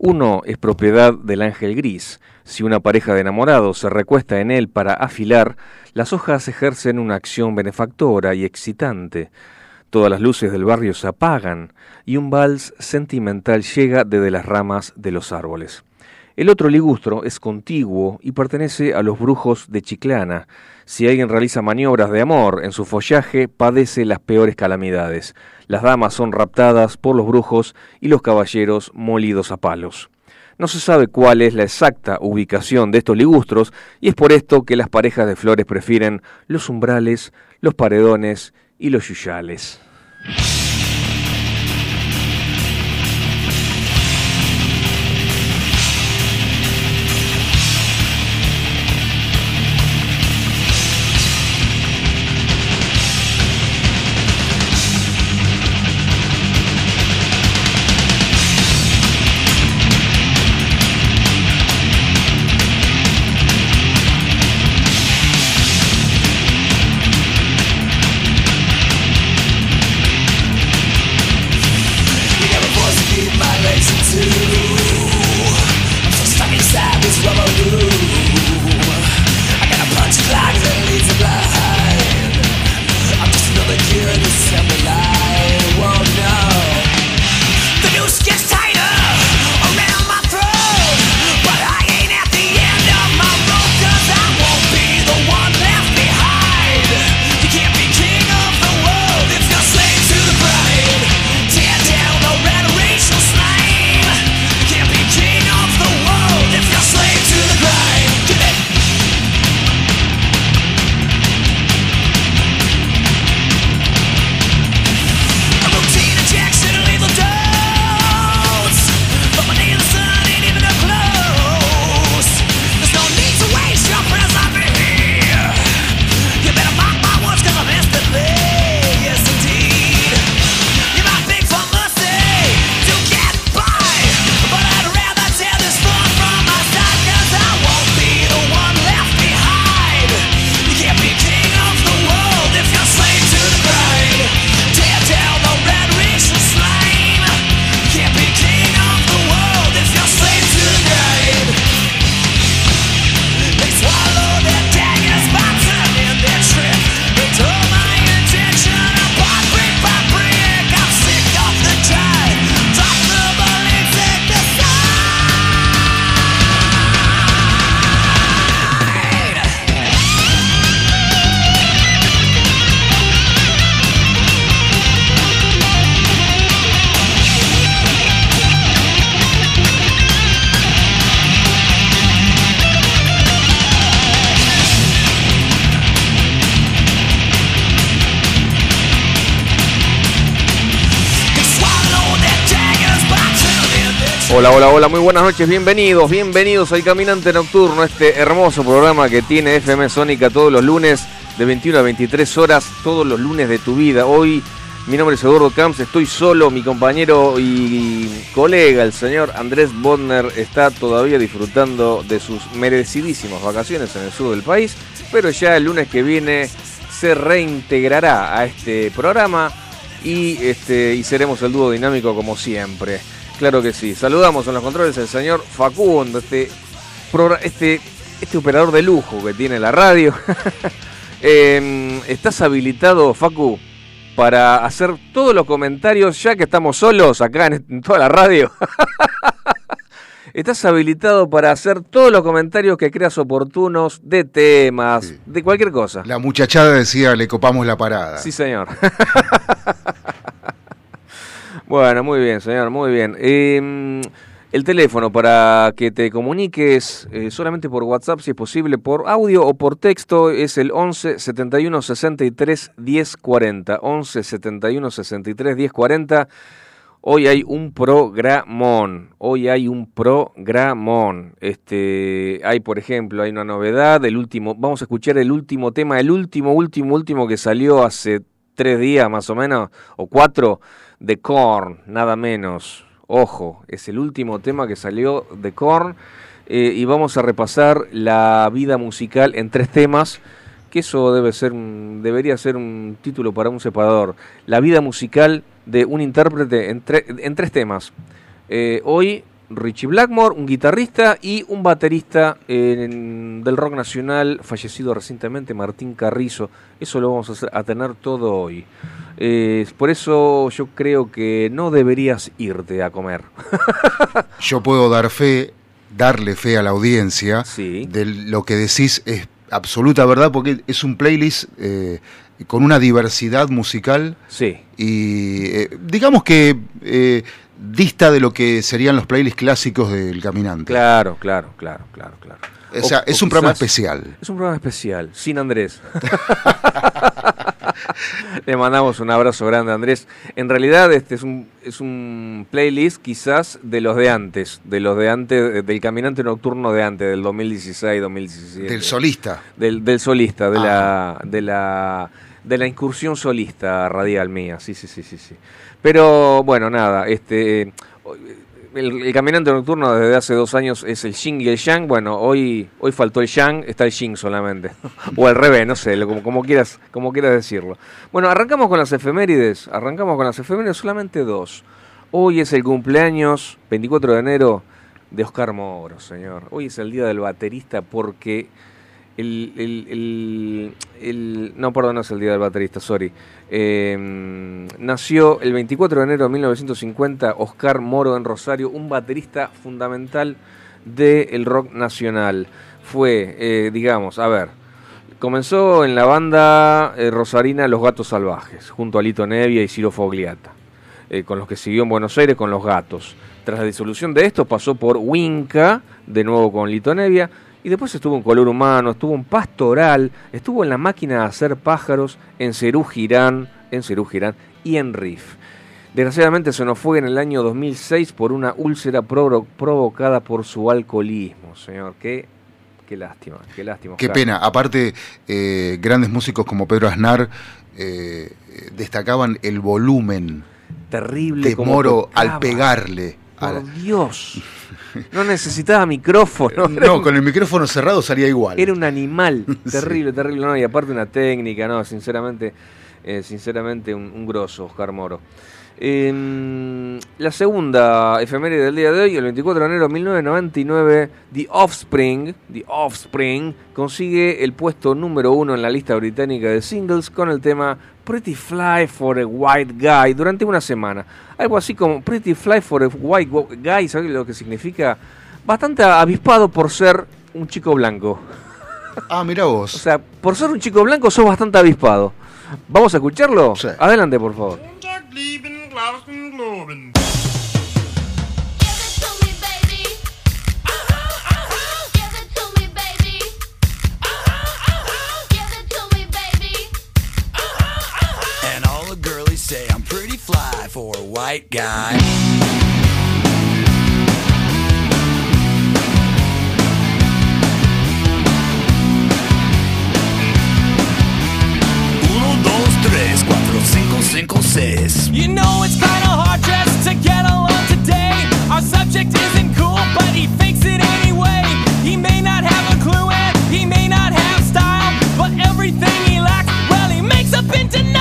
Uno es propiedad del ángel gris. Si una pareja de enamorados se recuesta en él para afilar, las hojas ejercen una acción benefactora y excitante. Todas las luces del barrio se apagan y un vals sentimental llega desde las ramas de los árboles. El otro ligustro es contiguo y pertenece a los brujos de Chiclana. Si alguien realiza maniobras de amor en su follaje, padece las peores calamidades. Las damas son raptadas por los brujos y los caballeros molidos a palos. No se sabe cuál es la exacta ubicación de estos ligustros y es por esto que las parejas de flores prefieren los umbrales, los paredones y los yuyales. Hola, hola, hola, muy buenas noches, bienvenidos, bienvenidos al Caminante Nocturno, este hermoso programa que tiene FM Sónica todos los lunes de 21 a 23 horas, todos los lunes de tu vida. Hoy mi nombre es Eduardo Camps, estoy solo, mi compañero y colega, el señor Andrés Bodner, está todavía disfrutando de sus merecidísimas vacaciones en el sur del país, pero ya el lunes que viene se reintegrará a este programa y, este, seremos el dúo dinámico como siempre. Claro que sí. Saludamos en los controles al señor Facundo, este, este, este operador de lujo que tiene la radio. Em, ¿Estás habilitado, Facu, para hacer todos los comentarios, ya que estamos solos acá en, toda la radio? Estás habilitado para hacer todos los comentarios que creas oportunos de temas, de cualquier cosa. La muchachada decía, le copamos la parada. Sí, señor. Bueno, muy bien, señor, muy bien. Em, el teléfono para que te comuniques eh, solamente por WhatsApp, si es posible, por audio o por texto, es el 11 71 63 10 40. 11 71 63 10 40. Hoy hay un programón, hoy hay un programón. Este, hay, por ejemplo, hay una novedad, el último, vamos a escuchar el último tema, el último, último, último que salió hace tres días más o menos, o cuatro, de Korn, nada menos. Ojo, es el último tema que salió de Korn eh, y vamos a repasar la vida musical en tres temas que eso debe ser debería ser un título para un separador. La vida musical de un intérprete en, en tres temas. Eh, hoy Richie Blackmore, un guitarrista y un baterista del rock nacional fallecido recientemente, Martín Carrizo. Eso lo vamos a, tener todo hoy. Eh, por eso yo creo que no deberías irte a comer. yo puedo dar fe, darle fe a la audiencia de lo que decís es absoluta verdad porque es un playlist eh, con una diversidad musical. Sí. Y eh, digamos que eh, dista de lo que serían los playlists clásicos del caminante. Claro, claro, claro, claro, claro. O sea, es un programa especial. Es un programa especial, sin Andrés. Le mandamos un abrazo grande, Andrés. En realidad, este es un, es un playlist quizás de los de antes, de los de antes, del caminante nocturno de antes, del 2016, 2017. Del solista. Del, del solista, de la, ah. de la de la incursión solista radial mía, sí, sí, sí, sí, sí. Pero bueno, nada, este el, caminante nocturno desde hace dos años es el Xing y el Yang. Bueno, hoy, hoy faltó el Yang, está el Xing solamente. o al revés, no sé, como, como, quieras, como quieras decirlo. Bueno, arrancamos con las efemérides. Arrancamos con las efemérides, solamente dos. Hoy es el cumpleaños, 24 de enero, de Oscar Moro, señor. Hoy es el día del baterista porque el, no, perdón, no es el día del baterista, sorry. Em, nació el 24 de enero de 1950 Oscar Moro en Rosario, un baterista fundamental del rock nacional. Fue, eh, digamos, a ver, comenzó en la banda eh, rosarina Los Gatos Salvajes, junto a Lito Nevia y Ciro Fogliata, eh, con los que siguió en Buenos Aires con Los Gatos. Tras la disolución de esto pasó por Winca, de nuevo con Lito Nevia, y después estuvo en Color Humano, estuvo en Pastoral, estuvo en La Máquina de Hacer Pájaros, en Cerú Girán, en Cerú Girán y en Riff. Desgraciadamente se nos fue en el año 2006 por una úlcera provocada por su alcoholismo, señor. Qué, qué lástima, qué lástima. Qué pena. Aparte, eh, grandes músicos como Pedro Aznar eh, destacaban el volumen terrible de Moro al pegarle. Por Dios. No necesitaba micrófono. No, con el micrófono cerrado salía igual. Era un animal. Terrible, terrible. No, y aparte una técnica, no, sinceramente, eh, sinceramente un, un grosso, Oscar Moro. Eh, la segunda efeméride del día de hoy, el 24 de enero de 1999, The Offspring, The Offspring consigue el puesto número uno en la lista británica de singles con el tema Pretty Fly for a White Guy durante una semana. Algo así como Pretty Fly for a White Guy, ¿sabes lo que significa? Bastante avispado por ser un chico blanco. Ah, mira vos. O sea, por ser un chico blanco sos bastante avispado. ¿Vamos a escucharlo? Adelante, por favor. Say I'm pretty fly for a white guy. You know it's kinda hard just to get along today. Our subject isn't cool, but he fakes it anyway. He may not have a clue and he may not have style, but everything he lacks, well, he makes up in denial.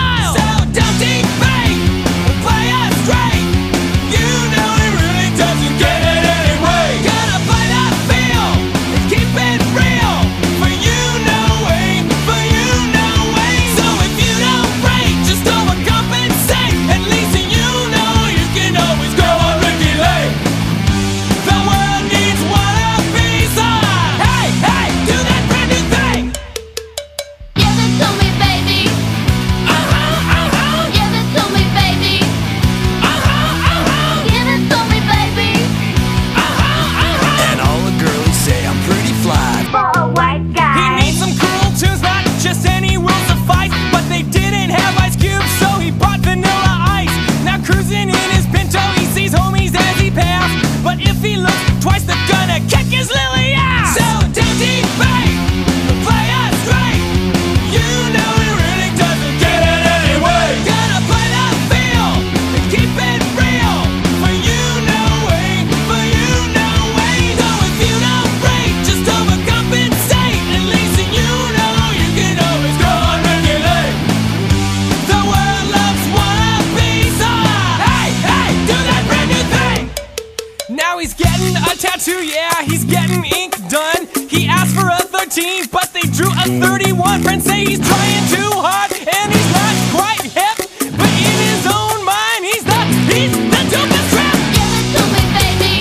Tattoo, yeah, he's getting ink done. He asked for a 13, but they drew a 31. Friends say he's trying too hard, and he's not quite hip. But in his own mind, he's the, he's the dopest trap. Give it to me, baby.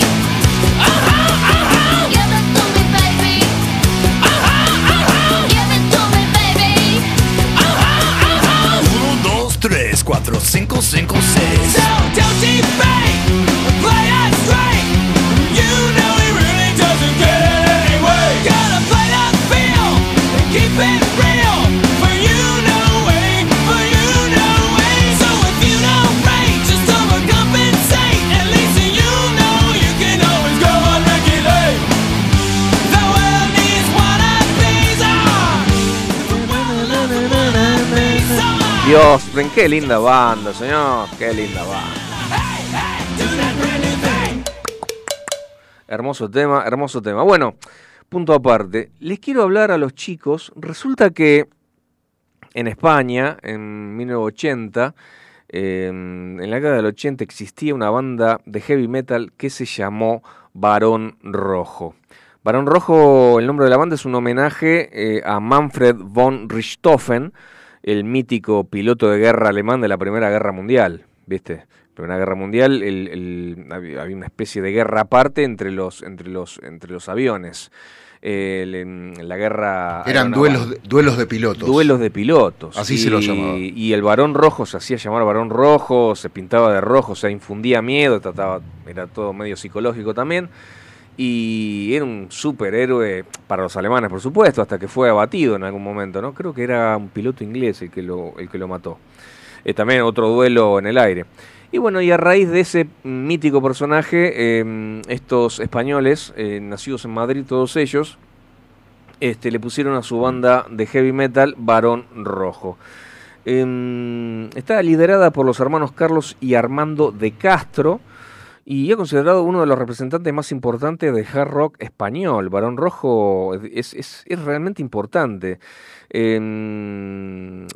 Uh-huh, uh-huh, Give it to me, baby. uh-huh, uh-huh, Give it to me, baby. uh-huh, uh-huh. Uno, dos, tres, cuatro, cinco, cinco, seis. So don't debate, Dios, Fren, qué linda banda, señor. Qué linda banda. Hermoso tema, hermoso tema. Bueno, punto aparte. Les quiero hablar a los chicos. Resulta que en España, en 1980, eh, en la década del 80 existía una banda de heavy metal que se llamó Barón Rojo. Barón Rojo, el nombre de la banda es un homenaje eh, a Manfred von Richthofen, el mítico piloto de guerra alemán de la Primera Guerra Mundial. ¿Viste? Primera Guerra Mundial, el- el- había una especie de guerra aparte entre los, entre los, entre los aviones. El- en la guerra Eran duelos de, duelos de pilotos. Duelos de pilotos. Así y, se lo llamaba. Y el varón rojo se hacía llamar varón rojo, se pintaba de rojo, o sea, infundía miedo, trataba, era todo medio psicológico también. Y era un superhéroe para los alemanes, por supuesto, hasta que fue abatido en algún momento, ¿no? Creo que era un piloto inglés el que lo, el que lo mató. También otro duelo en el aire. Y bueno, y a raíz de ese mítico personaje, eh, estos españoles, eh, nacidos en Madrid todos ellos, este, le pusieron a su banda de heavy metal Varón Rojo. Em, está liderada por los hermanos Carlos y Armando de Castro y es considerado uno de los representantes más importantes del hard rock español. Varón Rojo es, es- es realmente importante.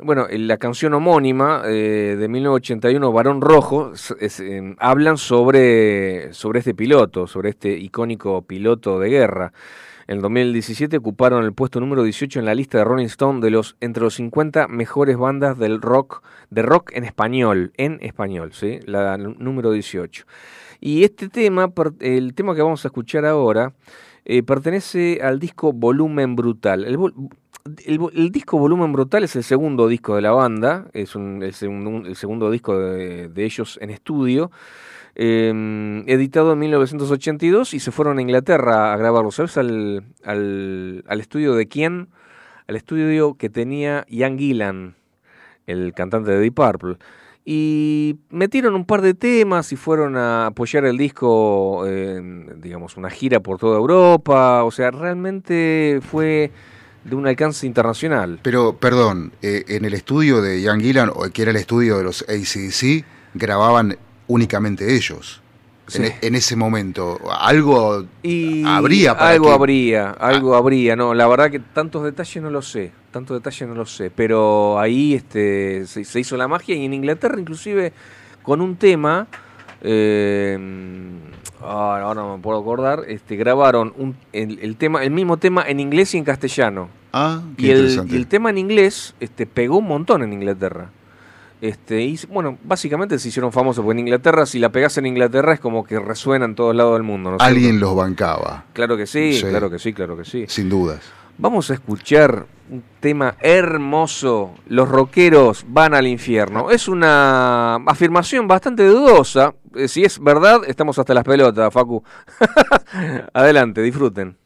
Bueno, en la canción homónima eh, de 1981, Varón Rojo, em, hablan sobre, sobre este piloto, sobre este icónico piloto de guerra. En el 2017 ocuparon el puesto número 18 en la lista de Rolling Stone de los entre los 50 mejores bandas del rock de rock en español, en español, ¿sí? La número 18. Y este tema, el tema que vamos a escuchar ahora, eh, pertenece al disco Volumen Brutal. El, disco Volumen Brutal es el segundo disco de la banda, es un- el, segundo, el segundo disco de, de ellos en estudio, eh, editado en 1982 y se fueron a Inglaterra a grabarlo. ¿Sabes al, al, al estudio de quién? Al estudio que tenía Ian Gillan, el cantante de Deep Purple. Y metieron un par de temas y fueron a apoyar el disco, en, digamos, una gira por toda Europa. O sea, realmente fue de un alcance internacional. Pero, perdón, eh, en el estudio de Ian Gillan, o que era el estudio de los ACDC, grababan únicamente ellos. En, Sí. en ese momento. Algo Y habría para algo que- habría, algo habría, no, la verdad que tantos detalles no lo sé, tantos detalles no lo sé, pero ahí este se, se hizo la magia y en Inglaterra inclusive con un tema eh, ah, ahora no me puedo acordar, este grabaron un, el, el tema, el mismo tema en inglés y en castellano. Ah, qué Y el, interesante. y el tema en inglés este, pegó un montón en Inglaterra. Este, y bueno, básicamente se hicieron famosos, porque en Inglaterra, si la pegás en Inglaterra, es como que resuena en todos lados del mundo. ¿no es cierto? Alguien los bancaba, Claro que sí, Sí. claro que sí, claro que sí. sin dudas. Vamos a escuchar un tema hermoso. Los rockeros van al infierno. Es una afirmación bastante dudosa. Eh, Si es verdad, estamos hasta las pelotas, Facu. Adelante, disfruten.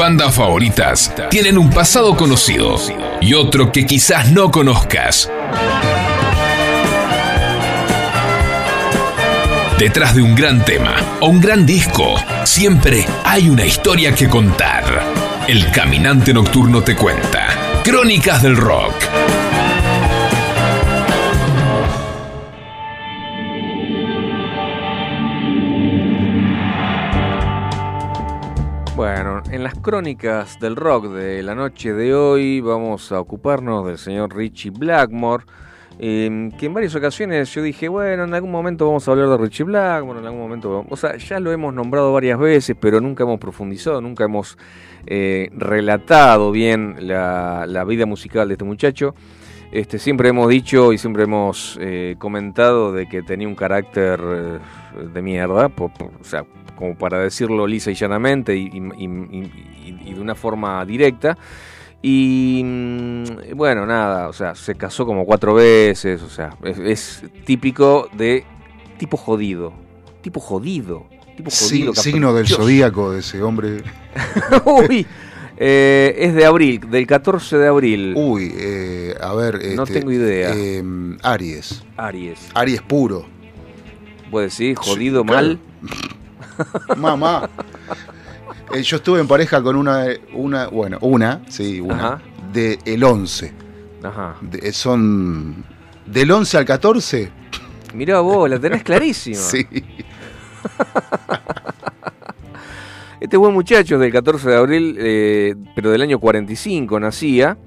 Bandas favoritas tienen un pasado conocido y otro que quizás no conozcas. Detrás de un gran tema o un gran disco, siempre hay una historia que contar. El Caminante Nocturno te cuenta. Crónicas del Rock. Las crónicas del rock de la noche de hoy vamos a ocuparnos del señor Richie Blackmore, eh, que en varias ocasiones yo dije, bueno, en algún momento vamos a hablar de Richie Blackmore, en algún momento, o sea, ya lo hemos nombrado varias veces, pero nunca hemos profundizado, nunca hemos eh, relatado bien la, vida musical de este muchacho. Este, siempre hemos dicho y siempre hemos eh, comentado de que tenía un carácter eh, de mierda, como para decirlo lisa y llanamente y, y- y- y- y de una forma directa. Y mm, bueno, nada, o sea, se casó como cuatro veces, o sea, es, es típico de tipo jodido, tipo jodido, tipo Sí, jodido. signo del zodíaco de ese hombre. Uy, eh, es de abril, del 14 de abril. Uy, eh, a ver. No este, tengo idea. eh, Aries. Aries. Aries puro. ¿Puede decir jodido, Sí, claro. Mamá. Eh, yo estuve en pareja con una, una bueno, una, sí, una, Ajá. de el 11. Ajá. De- eh, son del 11 al 14. Mirá vos, la tenés clarísima. Sí. Este buen muchacho del 14 de abril, eh, pero del año 45 nacía.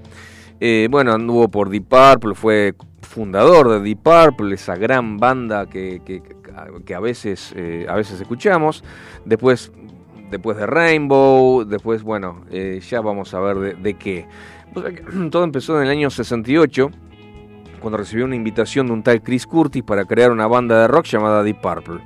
Eh, bueno, anduvo por Deep Purple, fue fundador de Deep Purple, esa gran banda que, que- que a, veces, eh, a veces escuchamos. Después, después de Rainbow, después, bueno, eh, ya vamos a ver de, qué. Todo empezó en el año 68, cuando recibió una invitación de un tal Chris Curtis para crear una banda de rock llamada Deep Purple.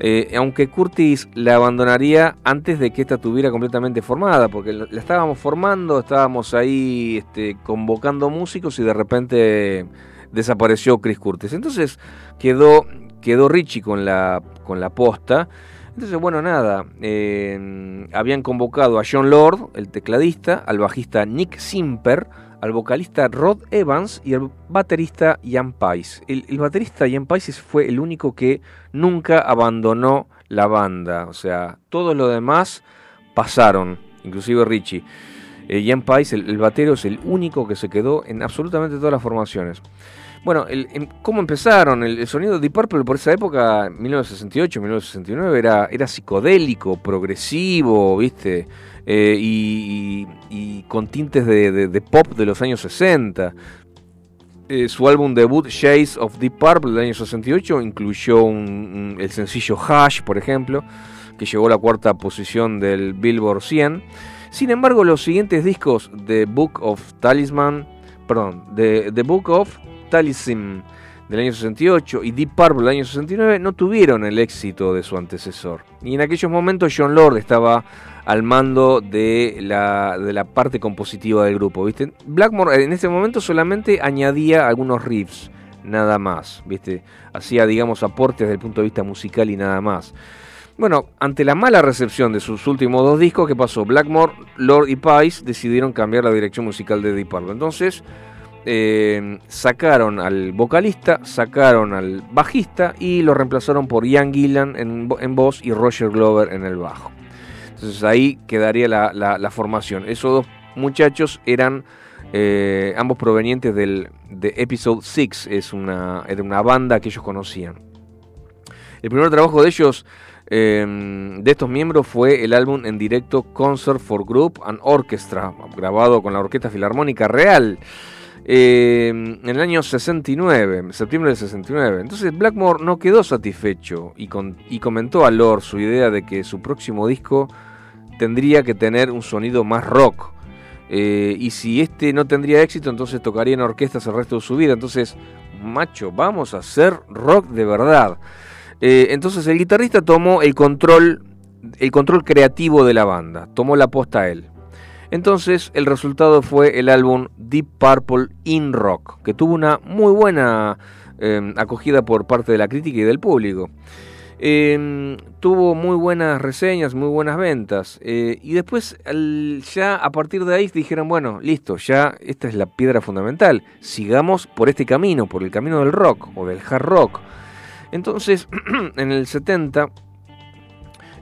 Eh, aunque Curtis la abandonaría antes de que esta estuviera completamente formada, porque la, la estábamos formando, estábamos ahí este, convocando músicos y de repente desapareció Chris Curtis. Entonces quedó, quedó Richie con la, con la posta. Entonces, bueno, nada, eh, habían convocado a John Lord, el tecladista, al bajista Nick Simper, al vocalista Rod Evans y al baterista Ian Pais. El, baterista Ian Pais fue el único que nunca abandonó la banda. O sea, todos los demás pasaron, inclusive Richie. Eh, Ian Pais, el, el batero, es el único que se quedó en absolutamente todas las formaciones. Bueno, em- ¿cómo empezaron? El, sonido de Deep Purple por esa época, 1968, 1969, era, era psicodélico, progresivo, ¿viste? Eh, y, y- con tintes de, pop de los años 60. Eh, su álbum debut, Shades of Deep Purple, del año 68, incluyó un- un- el sencillo Hush, por ejemplo, que llegó a la cuarta posición del Billboard 100. Sin embargo, los siguientes discos de Book of Talisman, perdón, de The Book of Talisman del año 68 y Deep Purple del año 69 no tuvieron el éxito de su antecesor. Y en aquellos momentos John Lord estaba al mando de la, de la parte compositiva del grupo. Blackmore en ese momento solamente añadía algunos riffs, nada más, ¿viste? Hacía, digamos, aportes desde el punto de vista musical y nada más. Bueno, ante la mala recepción de sus últimos dos discos, ¿qué pasó? Blackmore, Lord y Pice decidieron cambiar la dirección musical de Deep Purple. Entonces, eh, sacaron al vocalista, sacaron al bajista y lo reemplazaron por Ian Gillan en, vo- en voz y Roger Glover en el bajo. Entonces ahí quedaría la, formación. Esos dos muchachos eran eh, ambos provenientes del, de Episode 6, es una, era una banda que ellos conocían. El primer trabajo de ellos, eh, de estos miembros, fue el álbum en directo Concert for Group and Orchestra, grabado con la Orquesta Filarmónica Real. Eh, en el año 69, en septiembre del 69. Entonces Blackmore no quedó satisfecho y comentó a Lord su idea de que su próximo disco tendría que tener un sonido más rock. Eh, y si este no tendría éxito, entonces tocaría en orquestas el resto de su vida. Entonces, macho, vamos a hacer rock de verdad. Eh, entonces el guitarrista tomó el control, el control creativo de la banda, tomó la posta a él. Entonces el resultado fue el álbum Deep Purple in Rock, que tuvo una muy buena eh, acogida por parte de la crítica y del público. Eh, tuvo muy buenas reseñas, muy buenas ventas. eh, y después, ya a partir de ahí, dijeron, bueno, listo, ya esta es la piedra fundamental. Sigamos por este camino, por el camino del rock o del hard rock. Entonces, en el 70...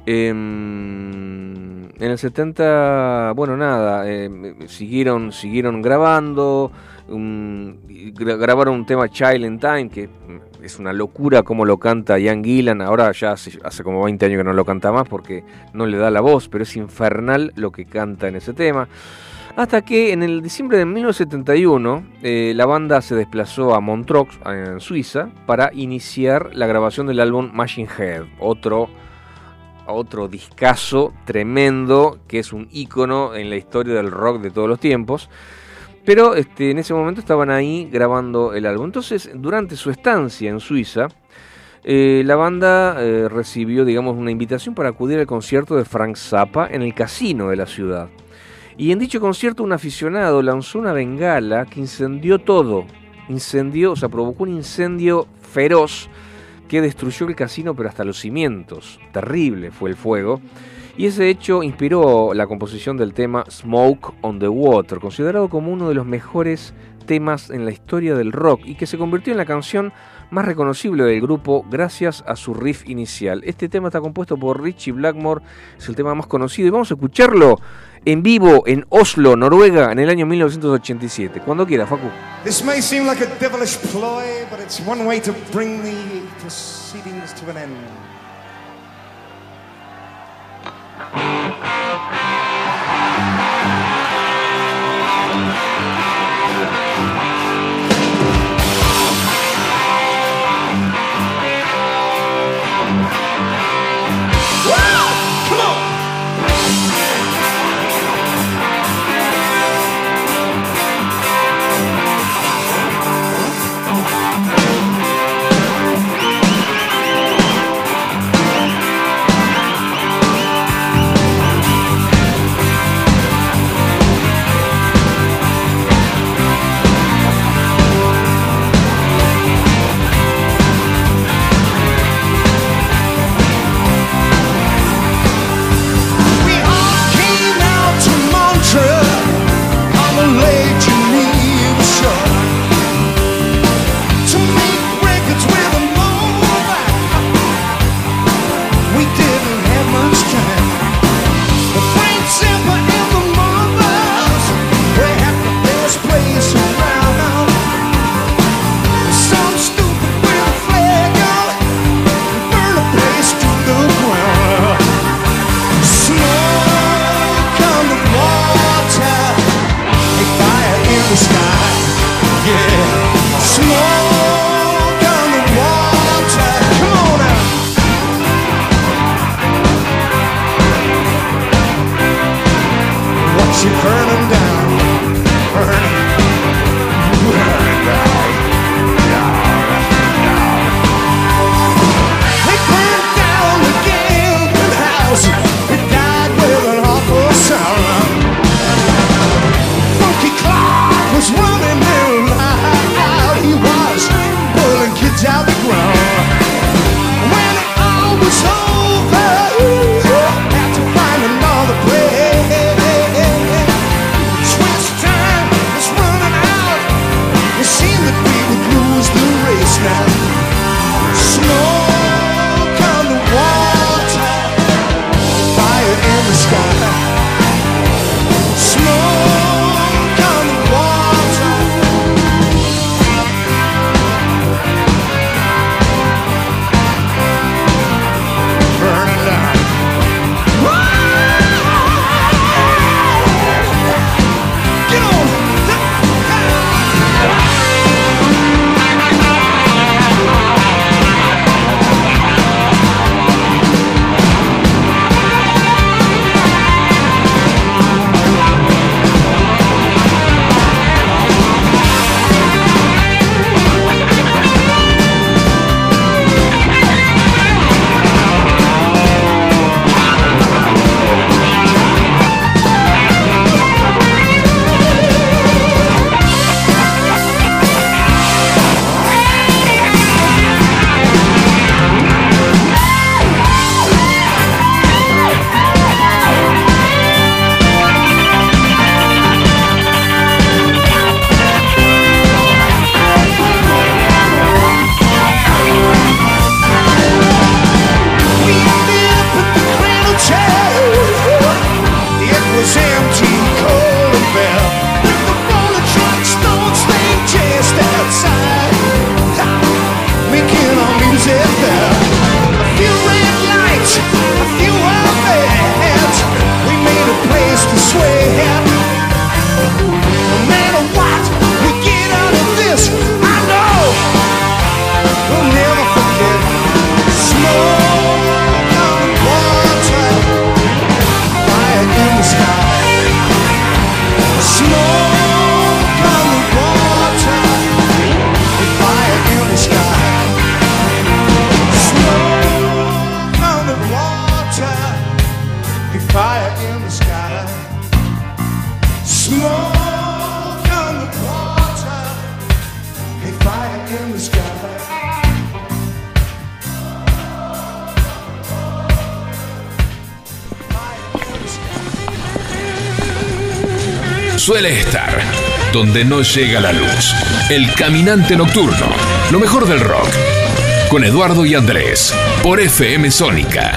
em, en el 70, bueno, nada, em, siguieron, siguieron grabando, grabaron un tema Child in Time, que es una locura como lo canta Ian Gillan, ahora ya hace, hace como 20 años que no lo canta más porque no le da la voz, pero es infernal lo que canta en ese tema. Hasta que en el diciembre de 1971 eh, la banda se desplazó a Montreux, en Suiza, para iniciar la grabación del álbum Machine Head, otro, otro discazo tremendo que es un ícono en la historia del rock de todos los tiempos. Pero este, en ese momento estaban ahí grabando el álbum. Entonces, durante su estancia en Suiza, eh, la banda eh, recibió, digamos, una invitación para acudir al concierto de Frank Zappa en el casino de la ciudad. Y en dicho concierto un aficionado lanzó una bengala que incendió todo. Incendió, o sea, provocó un incendio feroz que destruyó el casino pero hasta los cimientos. Terrible fue el fuego. Y ese hecho inspiró la composición del tema Smoke on the Water, considerado como uno de los mejores temas en la historia del rock y que se convirtió en la canción más reconocible del grupo gracias a su riff inicial. Este tema está compuesto por Richie Blackmore, es el tema más conocido y vamos a escucharlo en vivo en Oslo, Noruega, en el año 1987. Cuando quiera, Facu. This may seem like a devilish. No llega la luz. El caminante nocturno, lo mejor del rock. Con Eduardo y Andrés, por FM Sónica.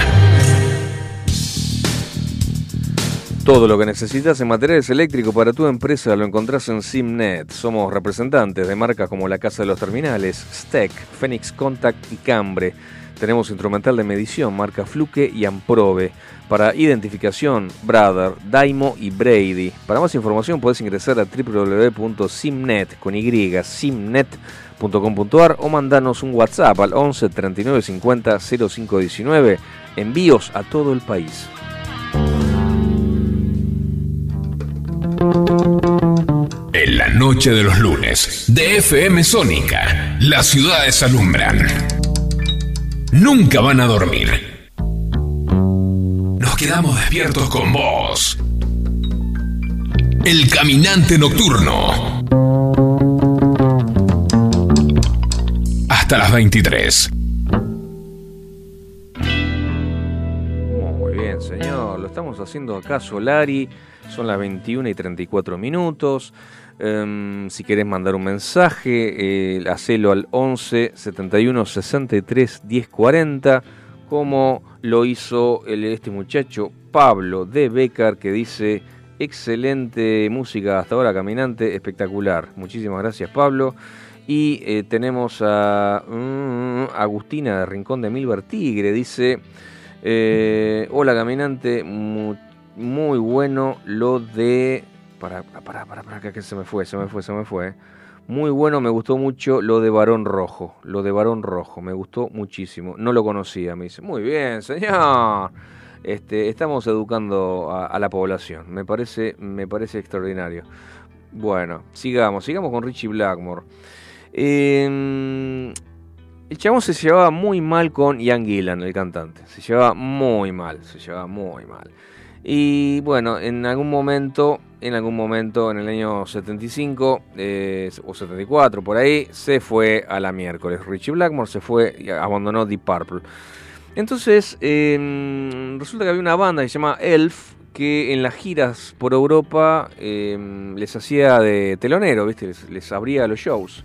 Todo lo que necesitas en materiales eléctricos para tu empresa lo encontrás en Simnet. Somos representantes de marcas como la Casa de los Terminales, Steck, Phoenix Contact y Cambre. Tenemos instrumental de medición, marca Fluke y Amprobe. Para identificación, Brother, Daimo y Brady. Para más información puedes ingresar a www.simnet con y, simnet.com.ar o mandanos un WhatsApp al 11 39 50 05 19. Envíos a todo el país. En la noche de los lunes, de FM Sónica, las ciudades alumbran. Nunca van a dormir. Quedamos despiertos con vos. El caminante nocturno. Hasta las 23. Muy bien, señor. Lo estamos haciendo acá, Solari. Son las 21 y 34 minutos. Em, si querés mandar un mensaje, eh, hacelo al 11 71 63 10 40, como lo hizo el- este muchacho Pablo de Becar, que dice: Excelente música hasta ahora, caminante, espectacular. Muchísimas gracias, Pablo. Y eh, tenemos a mm, Agustina de Rincón de Milver Tigre, dice: eh, Hola, caminante, mu- muy bueno lo de. Para, para, para, para, que se me fue, se me fue, se me fue. Muy bueno, me gustó mucho lo de Varón Rojo. Lo de Varón Rojo, me gustó muchísimo. No lo conocía, me dice. Muy bien, señor. Este, estamos educando a, la población. Me parece, me parece extraordinario. Bueno, sigamos, sigamos con Richie Blackmore. Eh, el chabón se llevaba muy mal con Ian Gillan, el cantante. Se llevaba muy mal, se llevaba muy mal. Y bueno, en algún momento, en algún momento, en el año 75 eh, o 74, por ahí, se fue a la miércoles. Richie Blackmore se fue y abandonó Deep Purple. Entonces, eh, resulta que había una banda que se llama Elf, que en las giras por Europa eh, les hacía de telonero, ¿viste? Les, les abría los shows.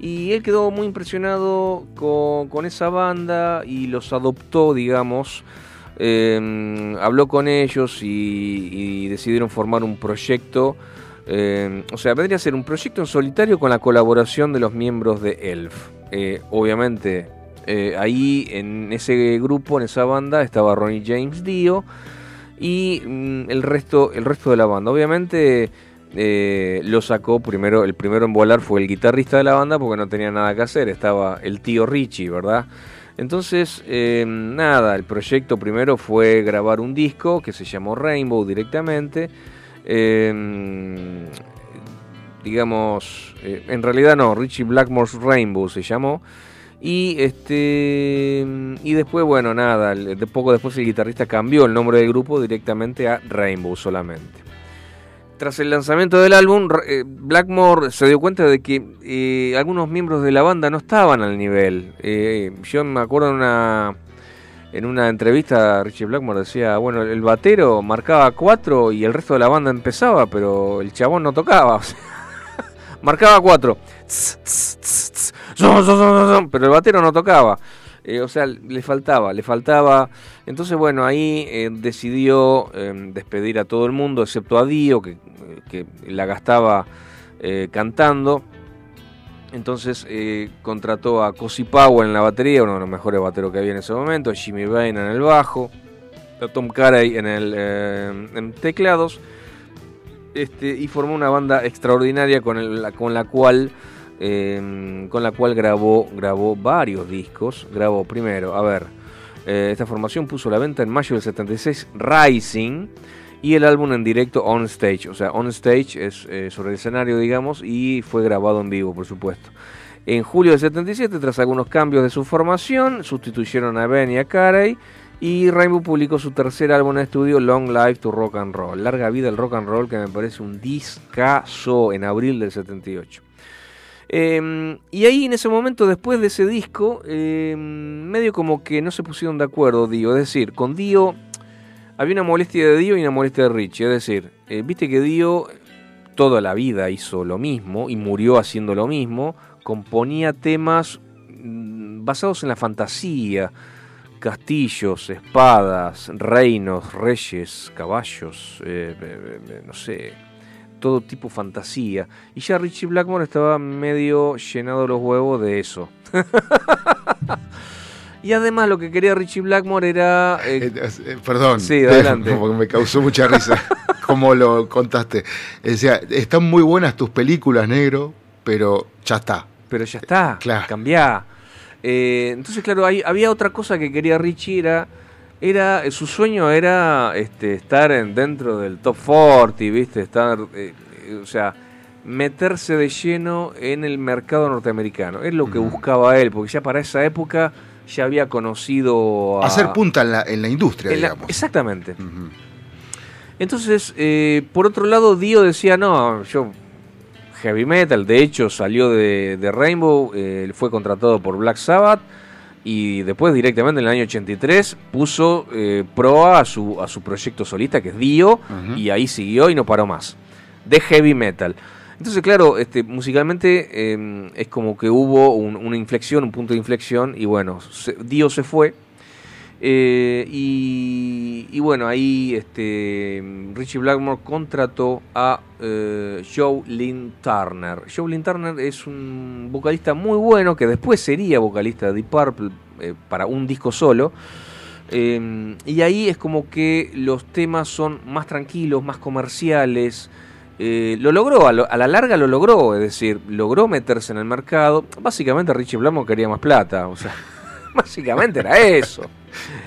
Y él quedó muy impresionado con, con esa banda y los adoptó, digamos. Eh, habló con ellos y, y decidieron formar un proyecto. eh, o sea, vendría a ser un proyecto en solitario con la colaboración de los miembros de Elf. Eh, obviamente, eh, ahí en ese grupo, en esa banda, estaba Ronnie James Dio y mm, el resto, el resto de la banda. Obviamente eh, lo sacó primero, el primero en volar fue el guitarrista de la banda porque no tenía nada que hacer, estaba el tío Richie, ¿verdad? Entonces, eh, nada, el proyecto primero fue grabar un disco que se llamó Rainbow directamente. Eh, digamos, eh, en realidad no, Richie Blackmore's Rainbow se llamó. Y este y después, bueno, nada, de poco después el guitarrista cambió el nombre del grupo directamente a Rainbow solamente. Tras el lanzamiento del álbum, eh, Blackmore se dio cuenta de que eh, algunos miembros de la banda no estaban al nivel. Eh, yo me acuerdo en una, en una entrevista, Richie Blackmore decía, bueno, el batero marcaba cuatro y el resto de la banda empezaba, pero el chabón no tocaba. o sea, marcaba cuatro. Pero el batero no tocaba. Eh, o sea, le faltaba, le faltaba. Entonces, bueno, ahí eh, decidió eh, despedir a todo el mundo, excepto a Dio, que, que la gastaba cantando. Entonces contrató a Cosi Powell en la batería, uno de los mejores bateros que había en ese momento, a Jimmy Bain en el bajo, a Tom Carey en, el, en teclados, este, y formó una banda extraordinaria con, el- con la cual eh, con la cual grabó, grabó varios discos. Grabó primero, a ver, eh, esta formación puso la venta en mayo del 76 Rising y el álbum en directo On Stage. O sea, On Stage es eh, sobre el escenario, digamos, y fue grabado en vivo, por supuesto. En julio del 77, tras algunos cambios de su formación, sustituyeron a Ben y a Carey. Y Rainbow publicó su tercer álbum de estudio, Long Life to Rock and Roll. Larga vida al rock and roll, que me parece un discazo en abril del 78. Eh, y ahí en ese momento, después de ese disco, eh, medio como que no se pusieron de acuerdo, Dio. Es decir, con Dio había una molestia de Dio y una molestia de Richie. Es decir, eh, viste que Dio toda la vida hizo lo mismo y murió haciendo lo mismo, componía temas mm, basados en la fantasía, castillos, espadas, reinos, reyes, caballos, eh, eh, no sé, todo tipo fantasía. Y ya Richie Blackmore estaba medio llenado los huevos de eso. y además lo que quería Richie Blackmore era... eh, Eh, eh, perdón, Sí, adelante. porque me causó mucha risa como lo contaste. Decía, están muy buenas tus películas, negro, pero ya está. pero ya está, Claro. cambiá. Eh, entonces, claro, hay- había otra cosa que quería Richie, era, era su sueño era este, estar en, dentro del top 40, ¿viste? Estar, eh, o sea, meterse de lleno en el mercado norteamericano. Es lo que buscaba él, porque ya para esa época ya había conocido a... Hacer punta en la, en la industria, en la- digamos. exactamente. Entonces, eh, por otro lado, Dio decía, no, yo heavy metal, de hecho salió de, de Rainbow, eh, fue contratado por Black Sabbath y después directamente en el año 83 puso eh, proa a su, a su proyecto solista que es Dio y ahí siguió y no paró más, de heavy metal. Entonces, claro, este, musicalmente eh, es como que hubo un- una inflexión, un punto de inflexión y bueno, se- Dio se fue. Eh, y, y bueno, ahí este, Richie Blackmore contrató a eh, Joe Lynn Turner. Joe Lynn Turner es un vocalista muy bueno que después sería vocalista de Deep Purple eh, para un disco solo. Eh, y ahí es como que los temas son más tranquilos, más comerciales. Eh, lo logró, a, lo- a la larga lo logró, es decir, logró meterse en el mercado. Básicamente Richie Blackmore quería más plata, o sea, básicamente era eso.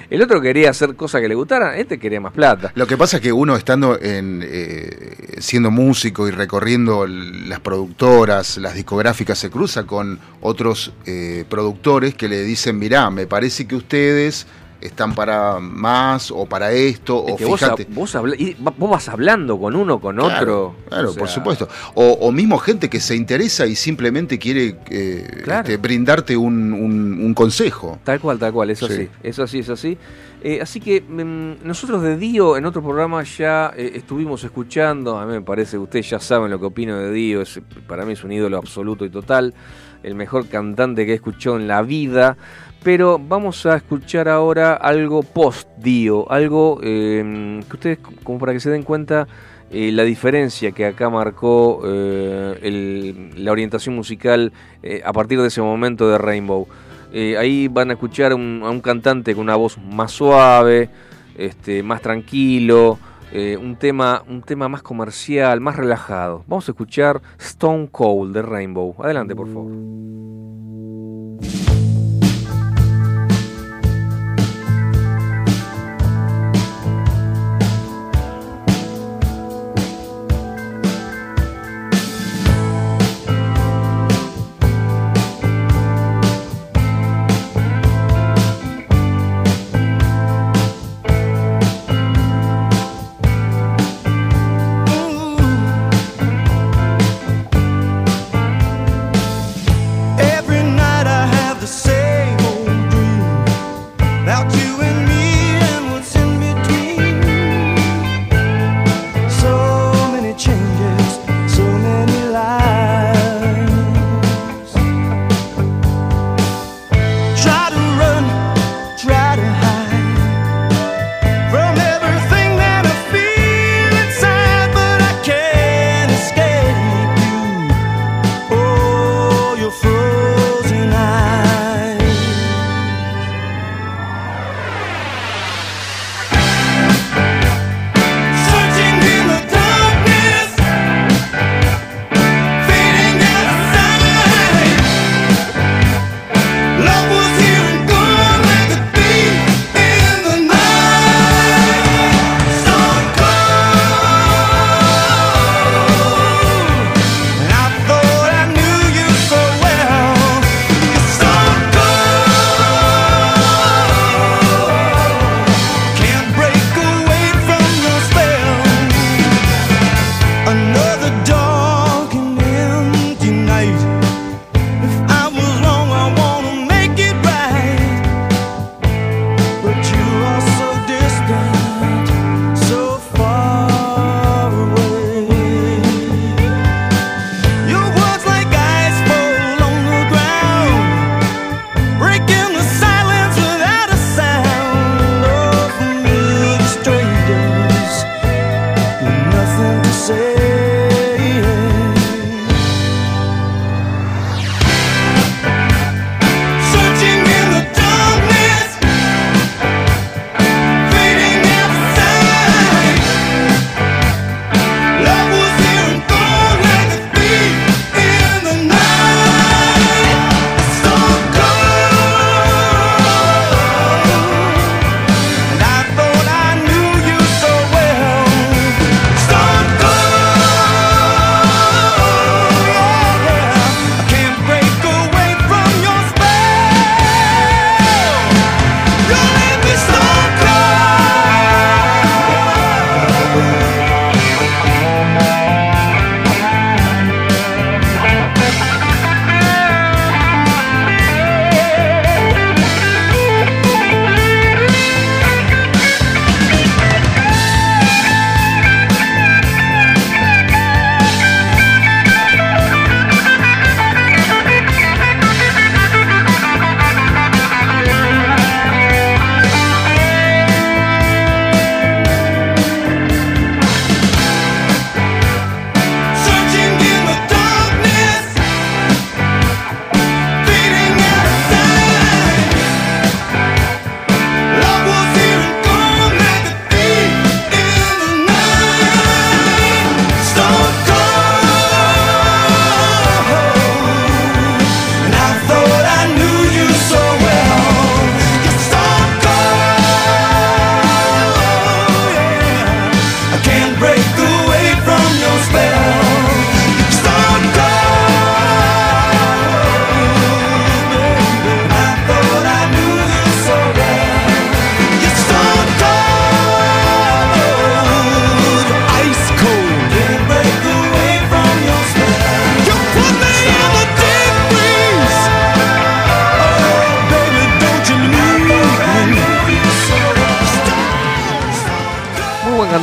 El otro quería hacer cosas que le gustaran, este quería más plata. Lo que pasa es que uno estando en eh, siendo músico y recorriendo las productoras, las discográficas, se cruza con otros eh, productores que le dicen, mirá, me parece que ustedes están para más o para esto, Es o que fíjate. vos, y vas hablando con uno, con Claro, otro. Claro, o por supuesto. O, o mismo gente que se interesa y simplemente quiere eh, Claro. este, brindarte un, un- un consejo. Tal cual, tal cual, eso Sí. sí, eso sí, es así. Eh, así que mm, nosotros de Dio en otro programa ya eh, estuvimos escuchando, a mí me parece, ustedes ya saben lo que opino de Dio, es, para mí es un ídolo absoluto y total, el mejor cantante que he escuchado en la vida, pero vamos a escuchar ahora algo post-Dio, algo eh, que ustedes, como para que se den cuenta, eh, la diferencia que acá marcó eh, la orientación musical eh, a partir de ese momento de Rainbow. Ahí van a escuchar a un cantante con una voz más suave, este, más tranquilo, un, tema, un tema más comercial, más relajado. Vamos a escuchar Stone Cold de Rainbow. Adelante, por favor.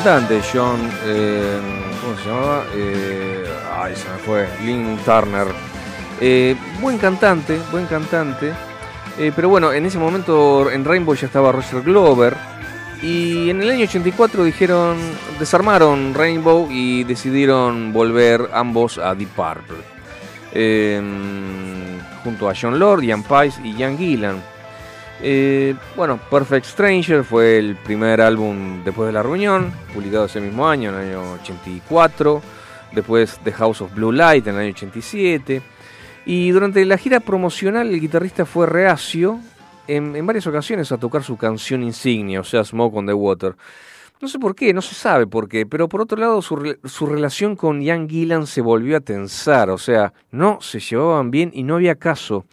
Cantante, John, eh, ¿cómo se llamaba? Eh, ay, se me fue, Lynn Turner. Eh, buen cantante, buen cantante. Eh, pero bueno, en ese momento en Rainbow ya estaba Roger Glover. Y en el año 84 dijeron, desarmaron Rainbow y decidieron volver ambos a Deep Purple. Eh, junto a John Lord, Ian Paice y Ian Gillan. Eh, bueno, Perfect Stranger fue el primer álbum después de la reunión, publicado ese mismo año, en el año 84. Después The House of Blue Light en el año 87. Y durante la gira promocional el guitarrista fue reacio en, varias ocasiones a tocar su canción insignia, o sea, Smoke on the Water. No sé por qué, no se sabe por qué, pero por otro lado su, su relación con Ian Gillan se volvió a tensar, o sea, no se llevaban bien y no había caso.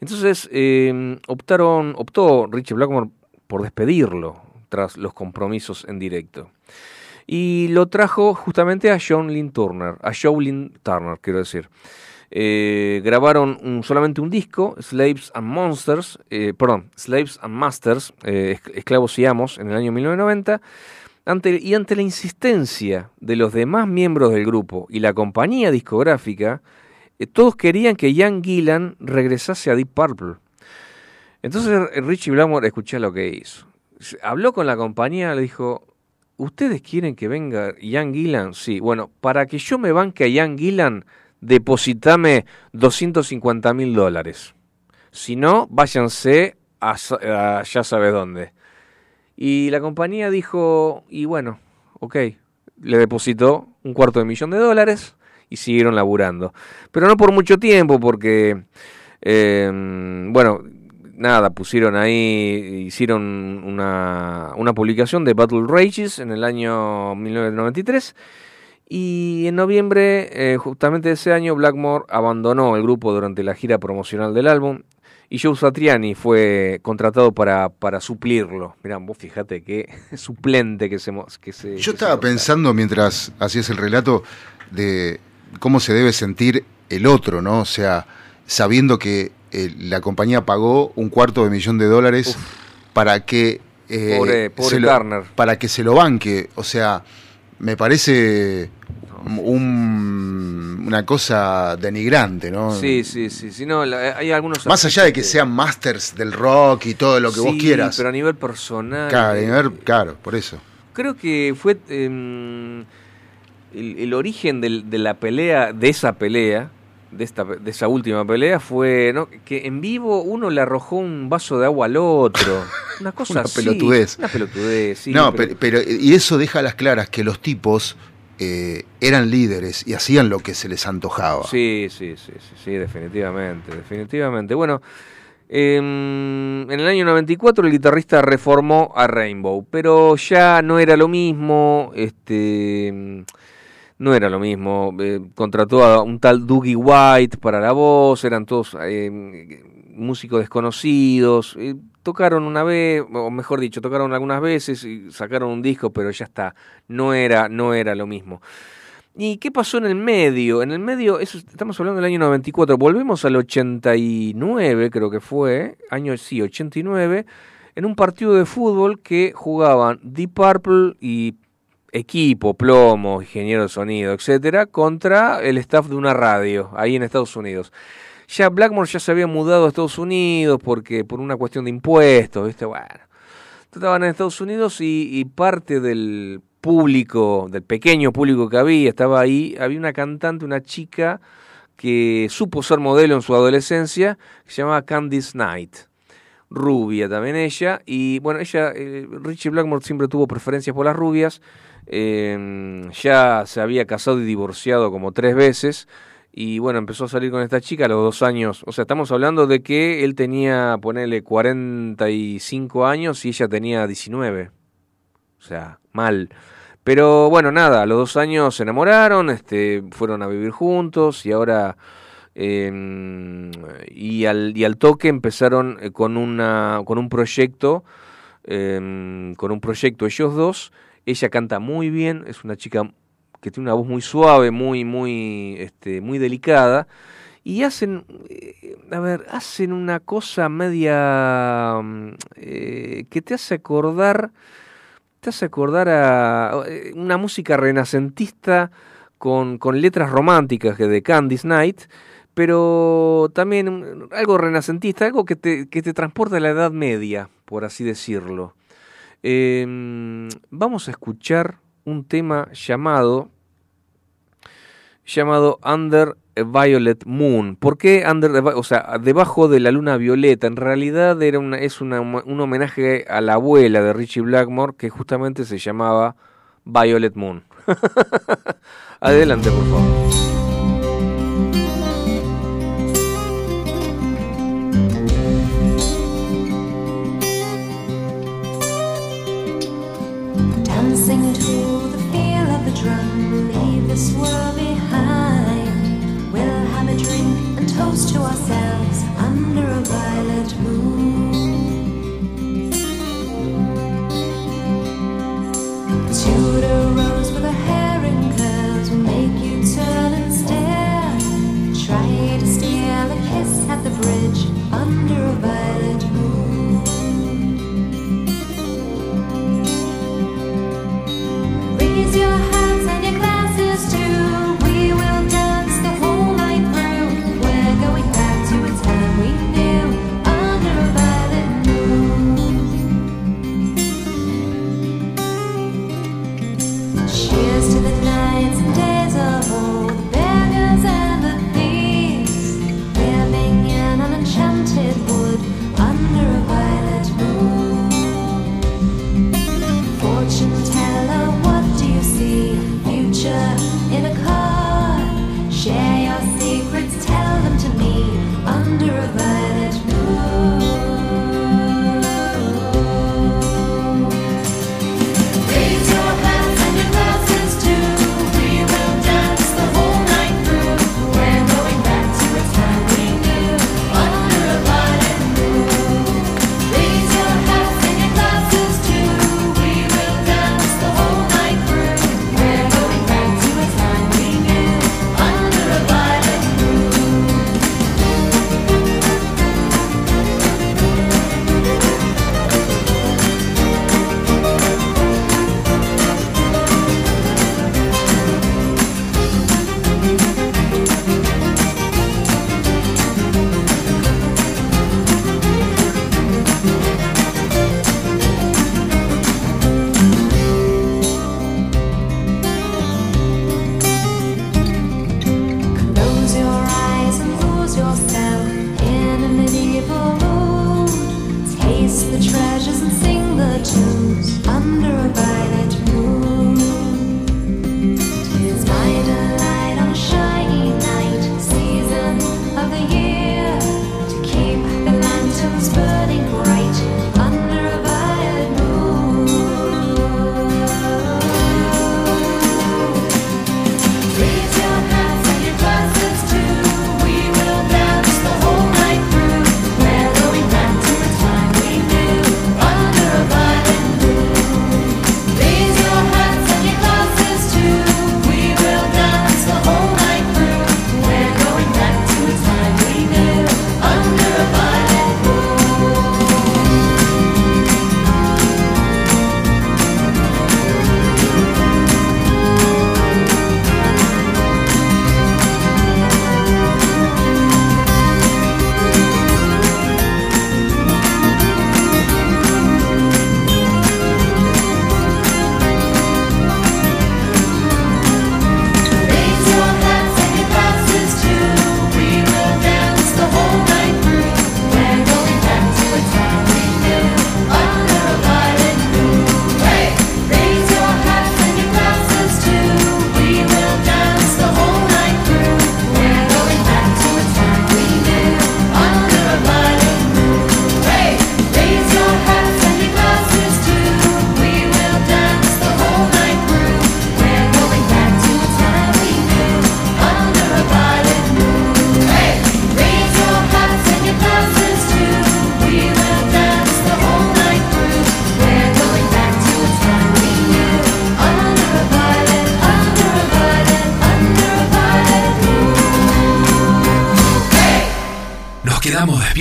Entonces eh, optaron, optó Richie Blackmore por despedirlo tras los compromisos en directo. Y lo trajo justamente a John Lynn Turner, a Lynn Turner, quiero decir. Eh, grabaron un- solamente un disco, Slaves and Monsters, eh, perdón, Slaves and Masters, eh, Esc- Esclavos y Amos, en el año 1990. Ante, y ante la insistencia de los demás miembros del grupo y la compañía discográfica, todos querían que Ian Gillan regresase a Deep Purple. Entonces eh, Richie Blackmore, escuché lo que hizo. Habló con la compañía, le dijo, ¿ustedes quieren que venga Ian Gillan? Sí, bueno, para que yo me banque a Ian Gillan, depositame 250 mil dólares. Si no, váyanse a, a ya sabes dónde. Y la compañía dijo, y bueno, ok, le depositó un cuarto de millón de dólares y siguieron laburando. Pero no por mucho tiempo, porque, eh, bueno, nada, pusieron ahí, hicieron una, una publicación de Battle Rages en el año 1993. Y en noviembre, eh, justamente de ese año, Blackmore abandonó el grupo durante la gira promocional del álbum y Joe Satriani fue contratado para, para suplirlo. Mirá, vos fíjate qué suplente que se... Que se Yo estaba pensando mientras hacías el relato de cómo se debe sentir el otro, ¿no? O sea, sabiendo que eh, la compañía pagó un cuarto de millón de dólares para que eh, Pobre- pobre lo, para que se lo banque. O sea, me parece un- una cosa denigrante, ¿no? Sí, sí, sí. sí, no, la- hay algunos Más allá de que sean masters del rock y todo lo que vos quieras. pero a nivel personal... Claro, eh, a ver, claro, por eso. creo que fue em, el, el origen del- de la pelea, de esa pelea, de esta de esa última pelea, fue ¿no? que en vivo uno le arrojó un vaso de agua al otro. Una cosa Una así. pelotudez. Una pelotudez, sí. no, pero- pero, pero- y eso deja a las claras que los tipos eh, eran líderes y hacían lo que se les antojaba. Sí, sí, sí, sí, sí, definitivamente, definitivamente. Bueno, em, en el año 94 el guitarrista reformó a Rainbow, pero ya no era lo mismo, este, no era lo mismo. eh, contrató a un tal Dougie White para la voz, eran todos eh, músicos desconocidos. eh, tocaron una vez, o mejor dicho, tocaron algunas veces y sacaron un disco, pero ya está, no era, no era lo mismo. ¿Y qué pasó en el medio? En el medio, eso, estamos hablando del año 94, volvemos al 89, creo que fue, año sí, 89, en un partido de fútbol que jugaban Deep Purple y equipo, plomo, ingeniero de sonido, etcétera, contra el staff de una radio ahí en Estados Unidos. Ya Blackmore ya se había mudado a Estados Unidos porque por una cuestión de impuestos, ¿viste? Bueno, estaban en Estados Unidos y, parte del público, del pequeño público que había, estaba ahí, había una cantante, una chica que supo ser modelo en su adolescencia, que se llamaba Candice Knight. Rubia también ella, y bueno, ella, eh, Richie Blackmore siempre tuvo preferencias por las rubias, eh, ya se había casado y divorciado como tres veces, y bueno, empezó a salir con esta chica a los dos años. O sea, estamos hablando de que él tenía, ponele, 45 años y ella tenía 19. O sea, mal. Pero bueno, nada, a los dos años se enamoraron, este, fueron a vivir juntos y ahora... eh, y, al, y al toque empezaron eh, con, una, con un proyecto, eh, con un proyecto ellos dos. Ella canta muy bien, es una chica que tiene una voz muy suave, muy, muy, este, muy delicada. Y hacen, eh, a ver, hacen una cosa media mm, eh, que te hace acordar, te hace acordar a eh, una música renacentista con, con letras románticas de Candice Knight, pero también mm, algo renacentista, algo que te, que te transporta a la Edad Media, por así decirlo. Em, vamos a escuchar un tema llamado llamado Under a Violet Moon. ¿Por qué Under o sea, debajo de la luna violeta? En realidad era una, es un homenaje a la abuela de Richie Blackmore que justamente se llamaba Violet Moon. Adelante, por favor. this world.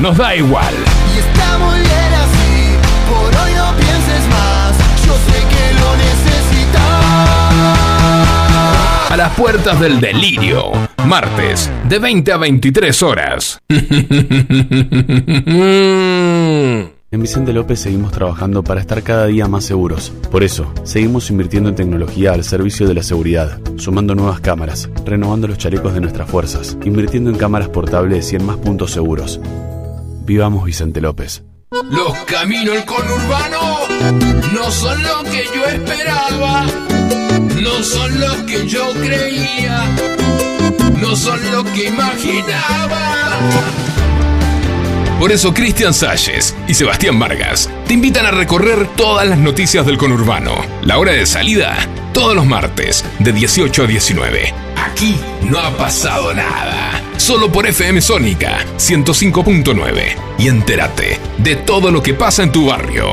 Nos da igual. Y está muy bien así, por hoy no pienses más. Yo sé que lo necesitas. A las puertas del delirio, martes, de 20 a 23 horas. En Vicente López seguimos trabajando para estar cada día más seguros. Por eso, seguimos invirtiendo en tecnología al servicio de la seguridad, sumando nuevas cámaras, renovando los chalecos de nuestras fuerzas, invirtiendo en cámaras portables y en más puntos seguros. Vivamos Vicente López. Los caminos del conurbano no son lo que yo esperaba, no son lo que yo creía, no son lo que imaginaba. Por eso Cristian Salles y Sebastián Vargas te invitan a recorrer todas las noticias del conurbano. La hora de salida, todos los martes, de 18 a 19. Aquí no ha pasado nada. Solo por FM Sónica 105.9. Y entérate de todo lo que pasa en tu barrio.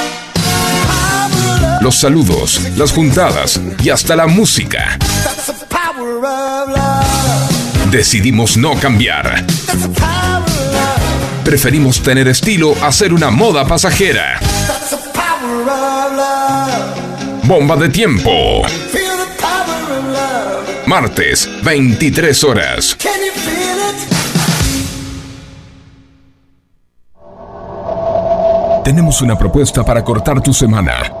Los saludos, las juntadas y hasta la música. Decidimos no cambiar. Preferimos tener estilo a ser una moda pasajera. Bomba de tiempo. Martes, 23 horas. Tenemos una propuesta para cortar tu semana.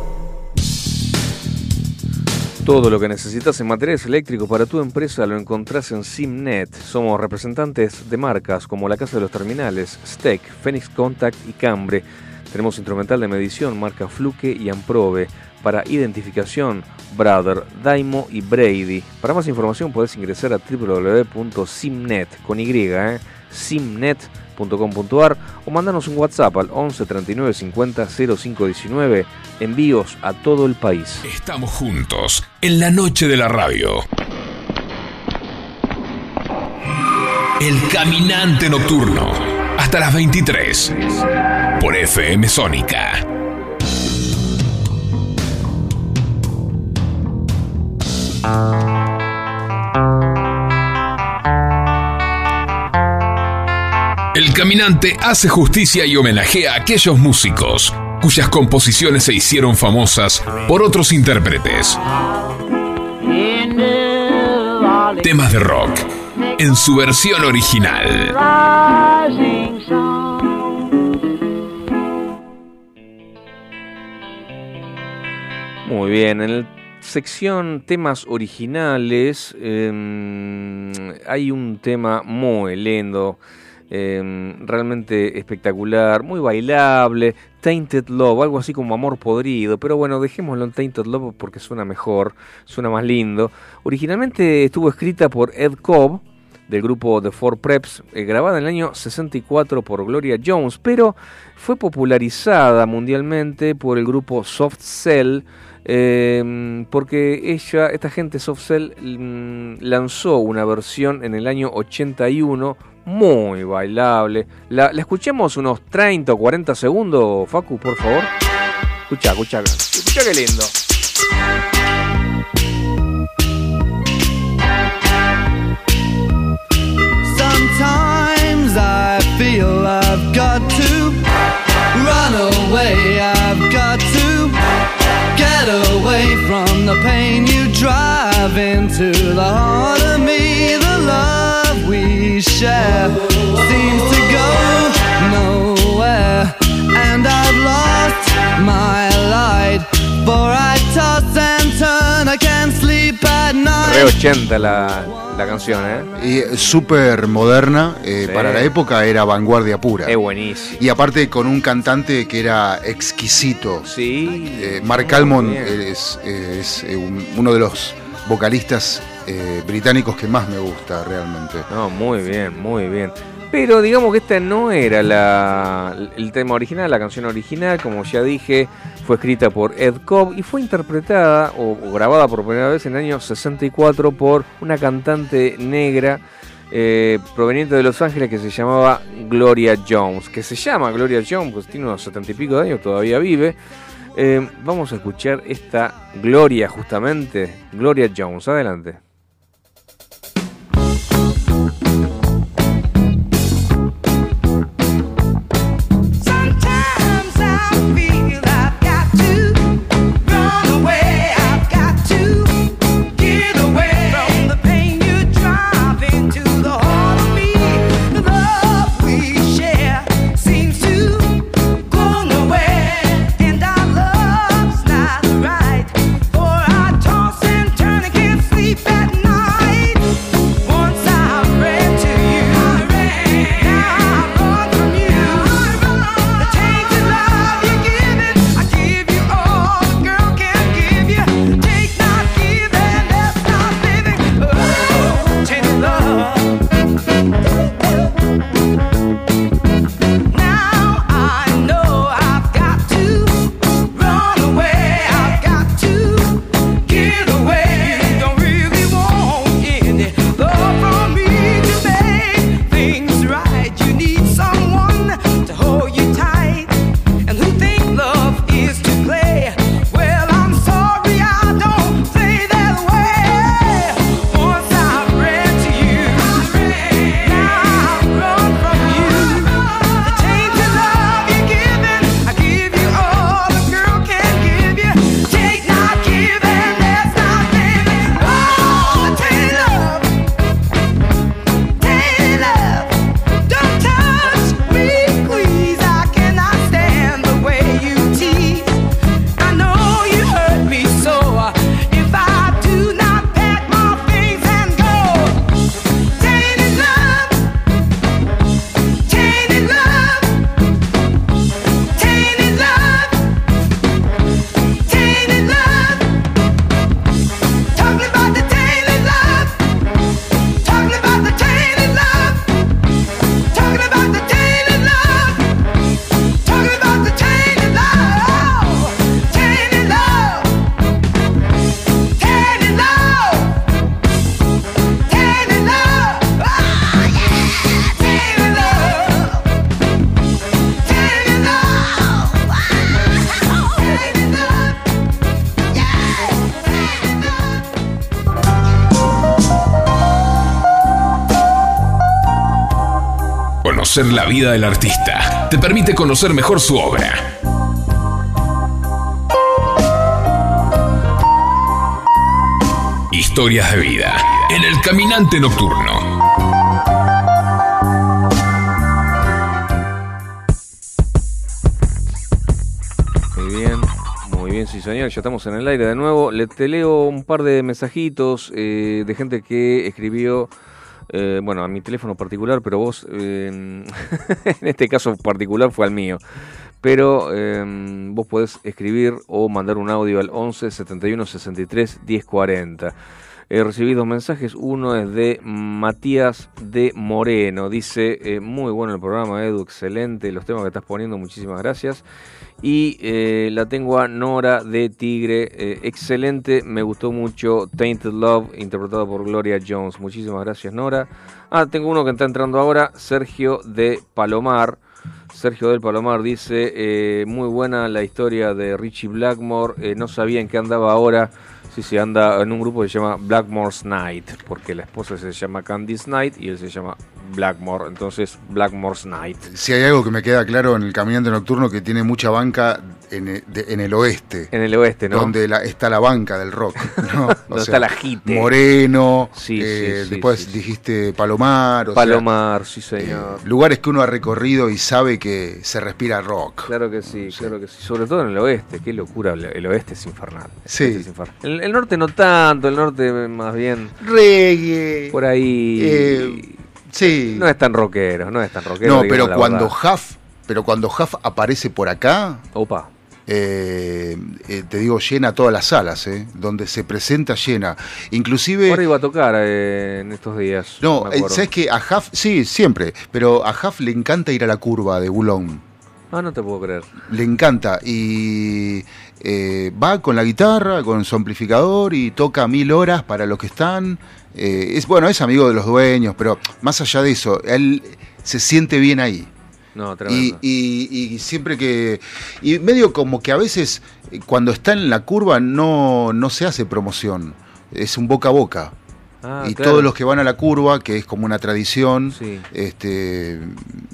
Todo lo que necesitas en materiales eléctricos para tu empresa lo encontrás en Simnet. Somos representantes de marcas como la Casa de los Terminales, Steck, Phoenix Contact y Cambre. Tenemos instrumental de medición marca Fluke y Amprobe. Para identificación, Brother, Daimo y Brady. Para más información puedes ingresar a www.simnet con Y, ¿eh? o mandanos un WhatsApp al 11 39 50 0519. Envíos a todo el país. Estamos juntos en la noche de la radio. El caminante nocturno. Hasta las 23. Por FM Sónica. El caminante hace justicia y homenajea a aquellos músicos cuyas composiciones se hicieron famosas por otros intérpretes. Temas de rock en su versión original. Muy bien, en la sección temas originales em, hay un tema muy lindo, em, realmente espectacular, muy bailable, Tainted Love, algo así como amor podrido, pero bueno, dejémoslo en Tainted Love porque suena mejor, suena más lindo. Originalmente estuvo escrita por Ed Cobb, del grupo The Four Preps, eh, grabada en el año 64 por Gloria Jones, pero fue popularizada mundialmente por el grupo Soft Cell, eh, porque ella, esta gente Soft Cell, mm, lanzó una versión en el año 81 muy bailable. La, la escuchemos unos 30 o 40 segundos, Facu, por favor. Escucha, escucha, escucha qué lindo. Sometimes I feel I've got to run away. I've got to get away from the pain you drive into the heart of me. The love we share seems to go nowhere, and I've lost my light. For I toss and turn, I can't sleep at night. Re 80 la, la canción, ¿eh? Y eh, súper moderna, eh, Sí. para la época era vanguardia pura. Es buenísimo. Y aparte con un cantante que era exquisito. Sí. Eh, Mark Almond es, es, un- uno de los vocalistas eh, británicos que más me gusta realmente. No, muy bien, muy bien. Pero digamos que esta no era la, el tema original, la canción original, como ya dije, fue escrita por Ed Cobb y fue interpretada o, grabada por primera vez en el año 64 por una cantante negra eh, proveniente de Los Ángeles que se llamaba Gloria Jones, que se llama Gloria Jones, pues tiene unos setenta y pico de años, todavía vive. Eh, vamos a escuchar esta Gloria justamente, Gloria Jones, adelante. Conocer la vida del artista. Te permite conocer mejor su obra. Historias de vida en el caminante nocturno. Muy bien, muy bien, sí señor, ya estamos en el aire de nuevo. Le te leo un par de mensajitos eh, de gente que escribió, eh, bueno, a mi teléfono particular, pero vos, en este caso particular fue al mío. Pero eh, vos podés escribir o mandar un audio al 11 71 63 10 40. He recibido dos mensajes. Uno es de Matías de Moreno. Dice, eh, muy bueno el programa, Edu, excelente los temas que estás poniendo, muchísimas gracias. Y eh, la tengo a Nora de Tigre, eh, excelente, me gustó mucho Tainted Love, interpretado por Gloria Jones. Muchísimas gracias, Nora. Ah, tengo uno que está entrando ahora, Sergio de Palomar. Sergio del Palomar dice, eh, muy buena la historia de Richie Blackmore, eh, no sabía en qué andaba ahora. Sí, sí, anda en un grupo que se llama Blackmore's Night, porque la esposa se llama Candice Night y él se llama Blackmore, entonces Blackmore's Night. Si hay algo que me queda claro en el Caminante Nocturno, que tiene mucha banca en el, de- en el oeste. En el oeste, ¿no? Donde la- está la banca del rock. ¿no? O Donde está la jite. Moreno, Sí, eh, sí, después sí, dijiste Palomar. o sea, Palomar, sí señor. eh, lugares que uno ha recorrido y sabe que se respira rock. Claro que sí, claro que sí. Sobre todo en el oeste, qué locura, el- el oeste es infernal. El Sí. es infernal. El, el norte no tanto, el norte más bien Reggae. por ahí. Eh, sí. No es tan rockero, no es tan rockero. No, pero cuando verdad. Huff, pero cuando Huff aparece por acá, Opa. eh, eh, te digo, llena todas las salas, eh, donde se presenta llena. Inclusive... Ahora iba a tocar eh, en estos días. No, me. ¿sabes qué? A Huff, sí, siempre, pero a Huff le encanta ir a la curva de Boulogne. Ah, no te puedo creer. Le encanta y eh, va con la guitarra, con su amplificador y toca mil horas para los que están. Eh, es bueno, es amigo de los dueños, pero más allá de eso, él se siente bien ahí. No, Y, y- y siempre que. Y medio como que a veces eh, cuando está en la curva no, no se hace promoción. Es un boca a boca. Ah, y claro. todos los que van a la curva, que es como una tradición, Sí. este,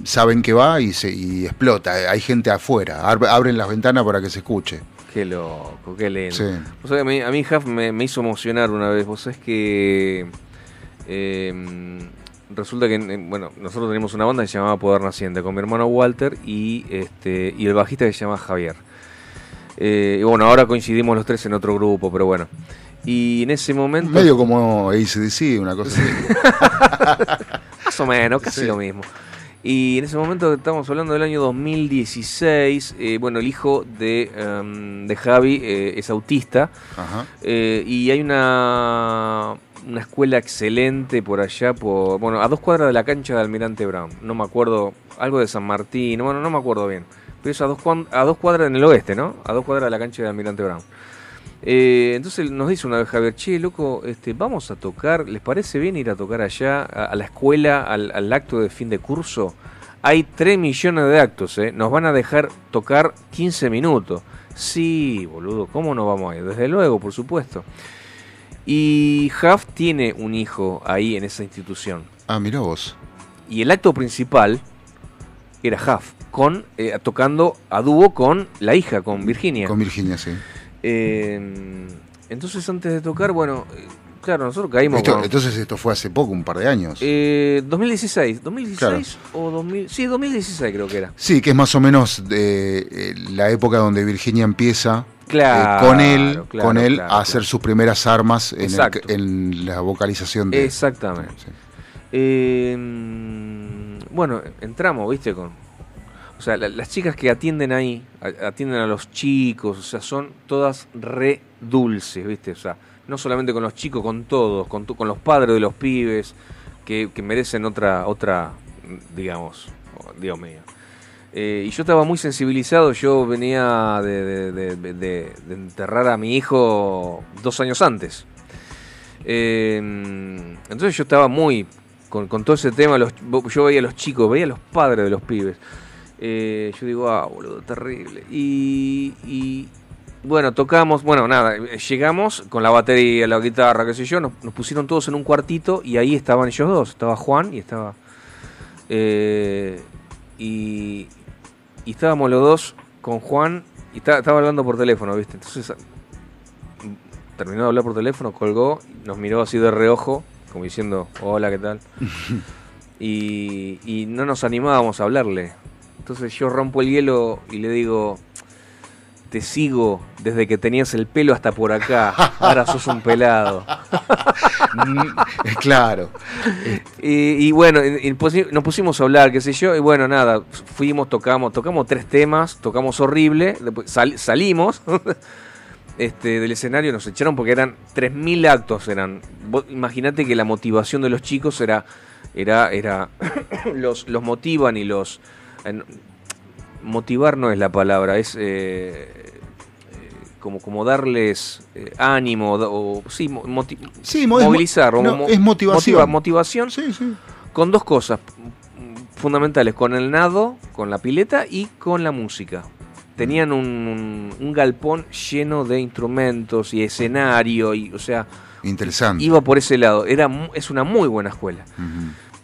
saben que va y, se, y explota. Hay gente afuera. Ab- Abren las ventanas para que se escuche. Qué loco, qué lindo. Sí. Vos sabés, a mí, a mí Huff me, me hizo emocionar una vez. Vos sabés que. eh, resulta que, eh, bueno, nosotros teníamos una banda que se llamaba Poder Naciente con mi hermano Walter y, este, y el bajista que se llama Javier. Eh, y bueno, ahora coincidimos los tres en otro grupo, pero bueno. Y en ese momento. Medio como ACDC, una cosa así. Más o menos, casi Sí. lo mismo. Y en ese momento estamos hablando del año 2016. eh, bueno, el hijo de, em, de Javi eh, es autista. Ajá. eh, y hay una, una escuela excelente por allá, por bueno, a dos cuadras de la cancha de Almirante Brown. No me acuerdo, algo de San Martín, bueno, no me acuerdo bien. Pero es a dos, a dos cuadras en el oeste, ¿no? A dos cuadras de la cancha de Almirante Brown. Eh, entonces nos dice una vez Javier, che, loco, este, vamos a tocar, ¿les parece bien ir a tocar allá, a, a la escuela, al, al acto de fin de curso? Hay 3 millones de actos, ¿eh? Nos van a dejar tocar 15 minutos. Sí, boludo, ¿cómo no vamos a ir? Desde luego, por supuesto. Y Huff tiene un hijo ahí en esa institución. Ah, mirá vos. Y el acto principal era Huff, con, eh, tocando a dúo con la hija, con Virginia. Con Virginia, sí. Eh, entonces antes de tocar, bueno, claro, nosotros caímos Esto- con- entonces esto fue hace poco, un par de años. eh, 2016, 2016 o 2000, sí, 2016 creo que era. Sí, que es más o menos de eh, la época donde Virginia empieza Claro, eh, con él, claro, con él claro, a hacer sus primeras armas en, el- Exacto. en la vocalización de Exactamente. Sí. Mm, bueno, entramos, viste, con... O sea, la- las chicas que atienden ahí, atienden a los chicos, o sea, son todas re dulces, viste, o sea, no solamente con los chicos, con todos, con, tu- con los padres de los pibes, que, que merecen otra, otra, digamos, oh, Dios mío. Eh, y yo estaba muy sensibilizado, yo venía de- de- de- de enterrar a mi hijo dos años antes. Eh, entonces yo estaba muy con, con todo ese tema, los- yo veía a los chicos, veía a los padres de los pibes. Eh, yo digo, ah, boludo, terrible. Y, y, bueno, tocamos, bueno, nada, eh, llegamos con la batería, la guitarra, qué sé yo, nos, nos pusieron todos en un cuartito y ahí estaban ellos dos, estaba Juan y estaba Eh, y, y estábamos los dos con Juan y ta- estaba hablando por teléfono, ¿viste? Entonces terminó de hablar por teléfono, colgó, nos miró así de reojo, como diciendo, hola, ¿qué tal? y, y no nos animábamos a hablarle. Entonces yo rompo el hielo y le digo, te sigo desde que tenías el pelo hasta por acá, ahora sos un pelado. claro. Y, y bueno, y- y pusi- nos pusimos a hablar, qué sé yo, y bueno, nada, fuimos, tocamos, tocamos tres temas, tocamos horrible, después sal- salimos este, del escenario, nos echaron porque eran 3.000 actos, eran, Imagínate que la motivación de los chicos era, era, era, los, los motivan y los... motivar no es la palabra, es... eh, eh, como, como darles eh, ánimo o sí, mo- moti- Sí, mo- es mo- movilizar no, mo- es motivación. motiva- motivación con dos cosas fundamentales, con el nado, con la pileta y con la música. Tenían un, galpón lleno de instrumentos y escenario, y, o sea, Interesante. iba por ese lado. Era, es una muy buena escuela.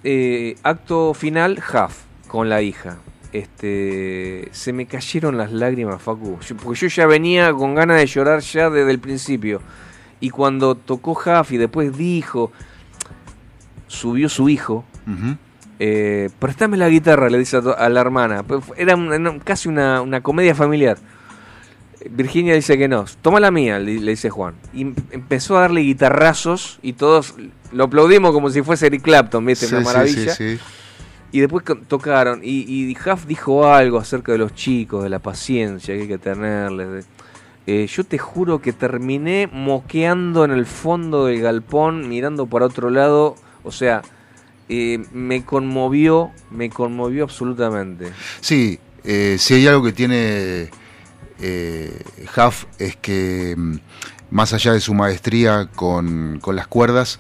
Eh, acto final, Huff, con la hija. Este, se me cayeron las lágrimas, Facu. Yo- porque yo ya venía con ganas de llorar ya desde el principio. Y cuando tocó y después dijo, subió su hijo, eh, préstame la guitarra, le dice a, a la hermana. Pues Era una- casi una, una comedia familiar. Virginia dice que no. Toma la mía, le, le dice Juan. Y em- empezó a darle guitarrazos y todos lo aplaudimos como si fuese Eric Clapton, ¿viste? Sí, una maravilla. sí, sí. Y después tocaron. Y, y dijo algo acerca de los chicos, de la paciencia que hay que tenerles. Eh, yo te juro que terminé moqueando en el fondo del galpón, mirando para otro lado. O sea, eh, me conmovió, me conmovió absolutamente. Sí, eh, si hay algo que tiene eh, Huff es que mm, más allá de su maestría con, con las cuerdas,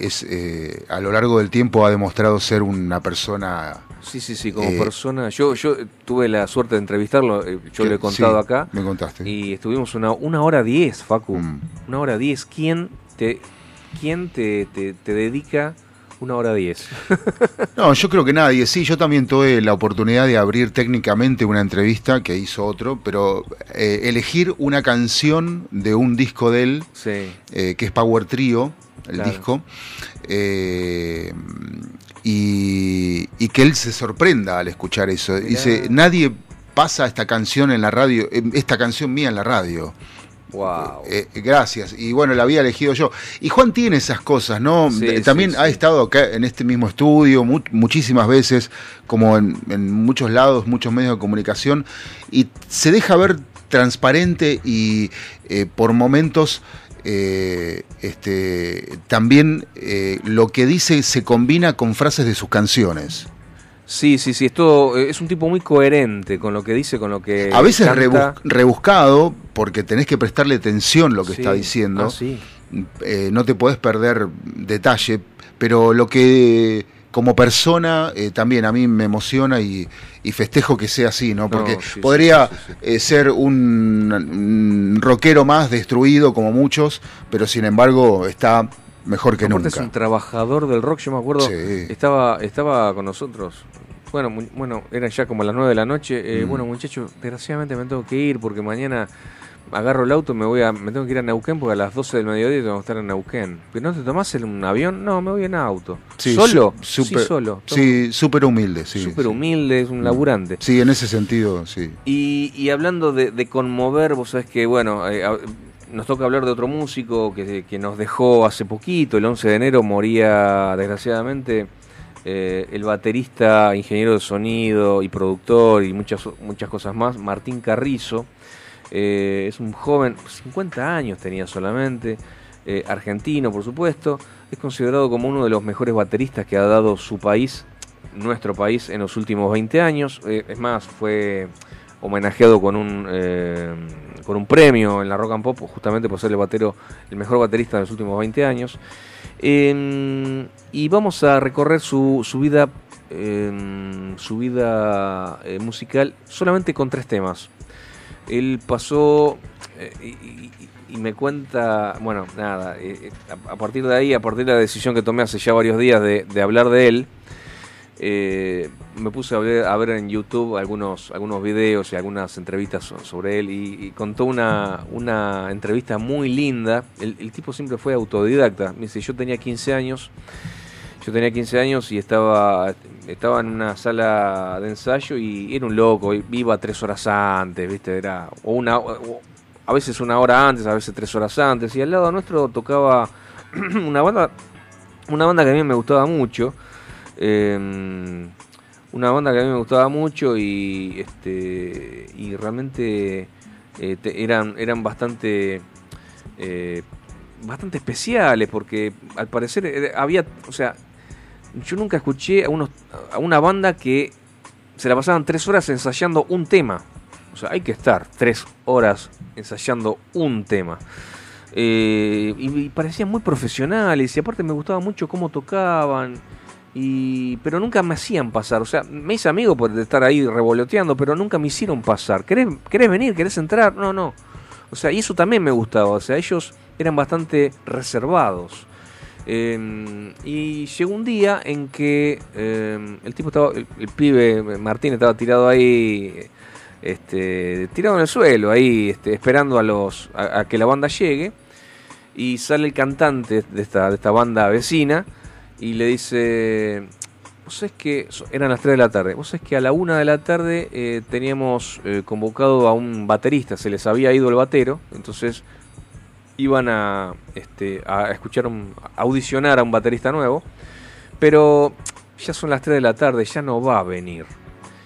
es, eh, a lo largo del tiempo ha demostrado ser una persona... Sí, sí, sí, como eh, persona. Yo, yo tuve la suerte de entrevistarlo, eh, yo que- lo he contado sí, acá. Me contaste. Y estuvimos una, una hora diez, Facu. Mm. Una hora diez. ¿Quién te, quién te, te, te dedica una hora diez? No, yo creo que nadie. Sí, yo también tuve la oportunidad de abrir técnicamente una entrevista que hizo otro, pero eh, elegir una canción de un disco de él, Sí. eh, que es Power Trio, el Claro. disco, eh, y, y que él se sorprenda al escuchar eso. Dice, nadie pasa esta canción en la radio, eh, esta canción mía en la radio. Wow. Eh, gracias. Y bueno, la había elegido yo. Y Juan tiene esas cosas, ¿no? Sí, De- sí, También sí. ha estado acá en este mismo estudio mu- muchísimas veces, como en, en muchos lados, muchos medios de comunicación, y se deja ver transparente y eh, por momentos eh, este, también eh, lo que dice se combina con frases de sus canciones. Sí, sí, sí. Esto eh, es un tipo muy coherente con lo que dice, con lo que. A veces canta. rebuscado, porque tenés que prestarle atención a lo que Sí. está diciendo. Ah, sí. Eh, no te podés perder detalle, pero lo que como persona eh, también a mí me emociona y, y festejo que sea así, ¿no? Porque sí, podría eh, ser un, un rockero más destruido como muchos, pero sin embargo está mejor que Aparte es nunca. un trabajador del rock, yo me acuerdo, Sí. estaba, estaba con nosotros. Bueno, bueno, eran ya como las 9 de la noche. eh, Mm. Bueno, muchachos, desgraciadamente me tengo que ir porque mañana agarro el auto, me voy a, me tengo que ir a Neuquén porque a las 12 del mediodía tengo que estar en Neuquén. ¿Pero no te tomás en un avión? No, me voy en auto. Sí, ¿Solo? sí, solo. Sí, súper humilde, sí. Súper humilde, es un laburante. Sí, en ese sentido, sí. Y, y hablando de, de conmover, vos sabés que, bueno, eh, nos toca hablar de otro músico que, que nos dejó hace poquito, el 11 de enero moría desgraciadamente eh, el baterista, ingeniero de sonido y productor y muchas, muchas cosas más, Martín Carrizo. Eh, es un joven, 50 años tenía solamente, eh, argentino por supuesto, es considerado como uno de los mejores bateristas que ha dado su país, nuestro país, en los últimos 20 años. Eh, es más, fue homenajeado con un, con un premio en la Rock and Pop, justamente por ser el, batero, el mejor baterista de los últimos 20 años. Eh, y vamos a recorrer su, su vida, eh, su vida musical solamente con tres temas. Él pasó eh, y, y- me cuenta, bueno, nada, eh, a, a partir de ahí, a partir de la decisión que tomé hace ya varios días de, de hablar de él, eh, me puse a ver, a ver en YouTube algunos, algunos videos y algunas entrevistas so- sobre él y, y contó una, una entrevista muy linda. El, el tipo siempre fue autodidacta. Me dice, yo tenía 15 años, yo tenía 15 años y estaba, estaba en una sala de ensayo y era un loco, iba tres horas antes, ¿viste? Era, o una, o- a veces una hora antes, a veces tres horas antes, y al lado nuestro tocaba una banda, una banda que a mí me gustaba mucho, eh, una banda que a mí me gustaba mucho y este y realmente eh, eran eran bastante eh, bastante especiales porque al parecer era- había o sea yo nunca escuché a unos a una banda que se la pasaban tres horas ensayando un tema. O sea hay que estar tres horas ensayando un tema. Eh, y, y parecían muy profesionales y aparte me gustaba mucho cómo tocaban y pero nunca me hacían pasar. O sea me hice amigo por estar ahí revoloteando pero nunca me hicieron pasar. ¿Querés, querés venir querés entrar no no. O sea y eso también me gustaba. O sea ellos eran bastante reservados Eh, y llegó un día en que eh, el tipo estaba el, pibe Martín estaba tirado ahí este, tirado en el suelo, ahí este, esperando a, los, a, que la banda llegue. Y sale el cantante de esta, de esta banda vecina y le dice, vos sabés que eran las 3 de la tarde, vos sabés que a la 1 de la tarde eh, teníamos eh, convocado a un baterista, se les había ido el batero, entonces iban a, este, a escuchar, un, a audicionar a un baterista nuevo, pero ya son las 3 de la tarde, ya no va a venir.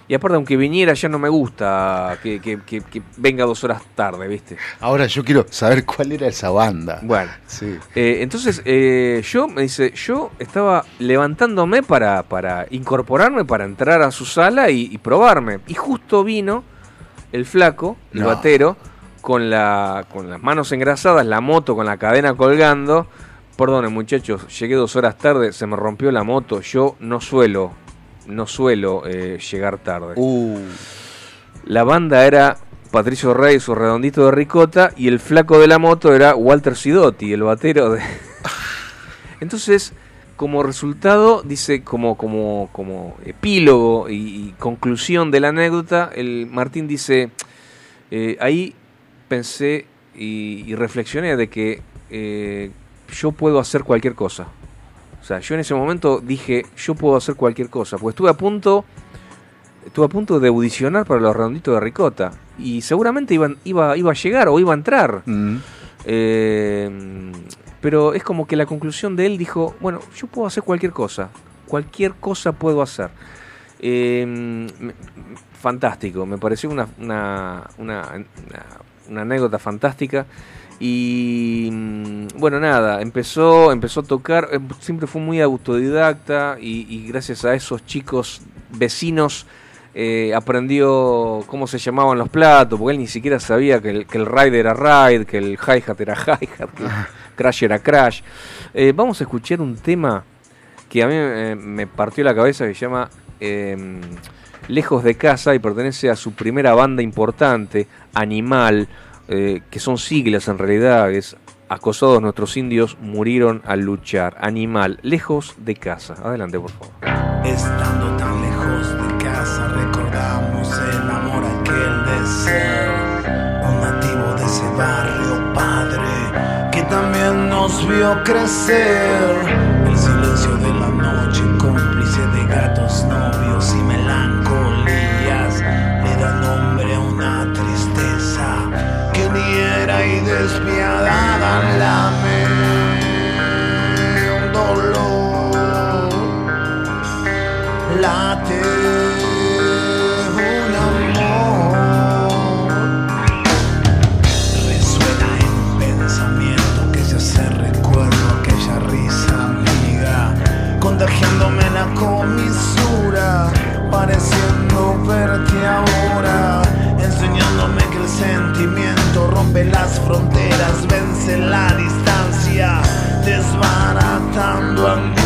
Y aparte, aunque viniera, ya no me gusta que, que- que- que venga dos horas tarde, ¿viste? Ahora yo quiero saber cuál era esa banda. Bueno. Sí. Eh, entonces, eh, yo, me dice, yo estaba levantándome para, para incorporarme, para entrar a su sala y, y probarme. Y justo vino el flaco, el No. batero, con, la, con las manos engrasadas, la moto con la cadena colgando. Perdone, muchachos, llegué dos horas tarde, se me rompió la moto. Yo no suelo, no suelo eh, llegar tarde. Uh. La banda era Patricio Rey, su redondito de ricota, y el flaco de la moto era Walter Sidotti, el batero de. Entonces, como resultado, dice, como, como, como epílogo y, y conclusión de la anécdota, el Martín dice, eh, ahí pensé y, y reflexioné de que eh, yo puedo hacer cualquier cosa. O sea, yo en ese momento dije, yo puedo hacer cualquier cosa, porque estuve a punto estuve a punto de audicionar para los redonditos de ricota y seguramente iban, iba, iba a llegar o iba a entrar. Mm. Eh, pero es como que la conclusión de él dijo, bueno, yo puedo hacer cualquier cosa, cualquier cosa puedo hacer. Eh, fantástico, me pareció una, una, una, una- una anécdota fantástica. Y mm, bueno, nada, empezó, empezó a tocar, eh, siempre fue muy autodidacta y, y gracias a esos chicos vecinos eh, aprendió cómo se llamaban los platos, porque él ni siquiera sabía que el, que el ride era ride, que el hi-hat era hi-hat, que el crash era crash. Eh, vamos a escuchar un tema que a mí eh, me partió la cabeza que se llama eh, Lejos de casa y pertenece a su primera banda importante, Animal, eh, que son siglas en realidad, es Acosados nuestros indios murieron al luchar. Animal, lejos de casa. Adelante, por favor. Estando tan lejos de casa recordamos el amor aquel de ser un nativo de ese barrio padre que también nos vio crecer. El silencio de la noche cómplice de gatos, novios y melancolías le da nombre a una tristeza que ni era y despiadada lame un dolor late comisura pareciendo verte ahora enseñándome que el sentimiento rompe las fronteras vence la distancia desbaratando angustias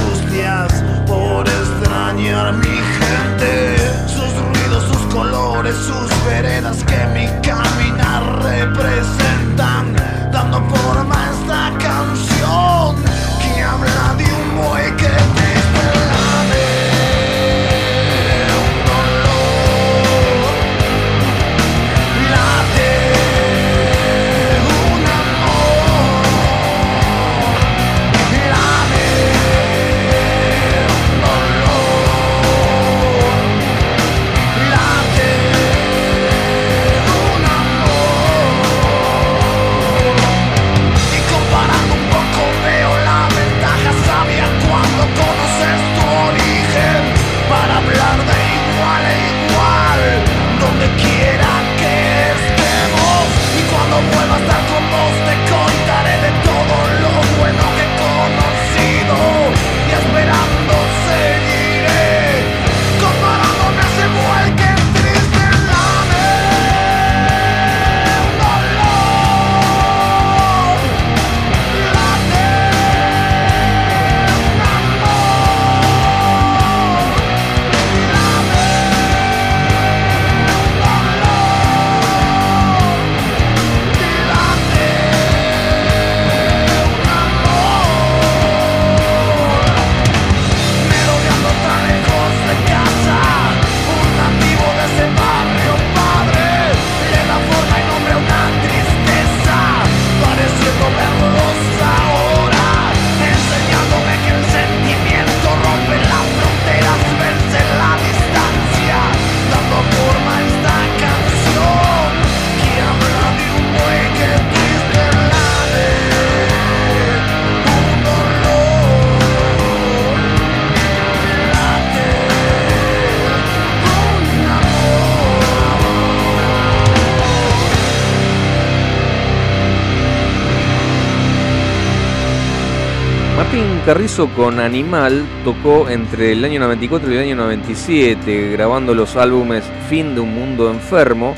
Carrizo con Animal tocó entre el año 94 y el año 97, grabando los álbumes Fin de un Mundo Enfermo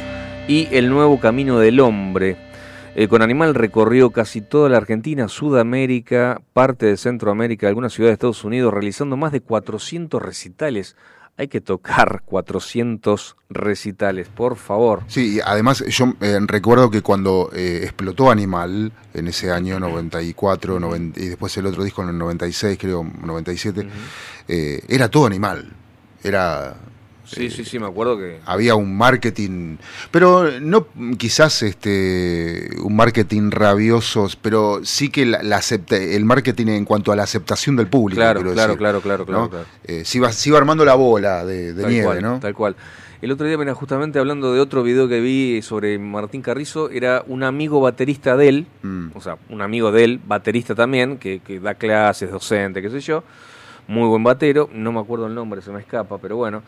y El Nuevo Camino del Hombre. Eh, con Animal recorrió casi toda la Argentina, Sudamérica, parte de Centroamérica, algunas ciudades de Estados Unidos, realizando más de 400 recitales. Hay que tocar 400 recitales, por favor. Sí, además yo eh, recuerdo que cuando eh, explotó Animal, en ese año 94, 90, y después el otro disco en el 96, creo, 97, eh, era todo Animal. Era... Sí, sí, sí, me acuerdo que... Había un marketing, pero no quizás este un marketing rabioso, pero sí que la, la acepta- el marketing en cuanto a la aceptación del público. Claro, claro, decir, claro, claro, claro, ¿no? claro. Eh, se, iba, se iba armando la bola de, nieve, cual, ¿no? Tal cual. El otro día, mira, justamente hablando de otro video que vi sobre Martín Carrizo, era un amigo baterista de él, Mm. o sea, un amigo de él, baterista también, que, que da clases, docente, qué sé yo, muy buen batero, no me acuerdo el nombre, se me escapa, pero bueno.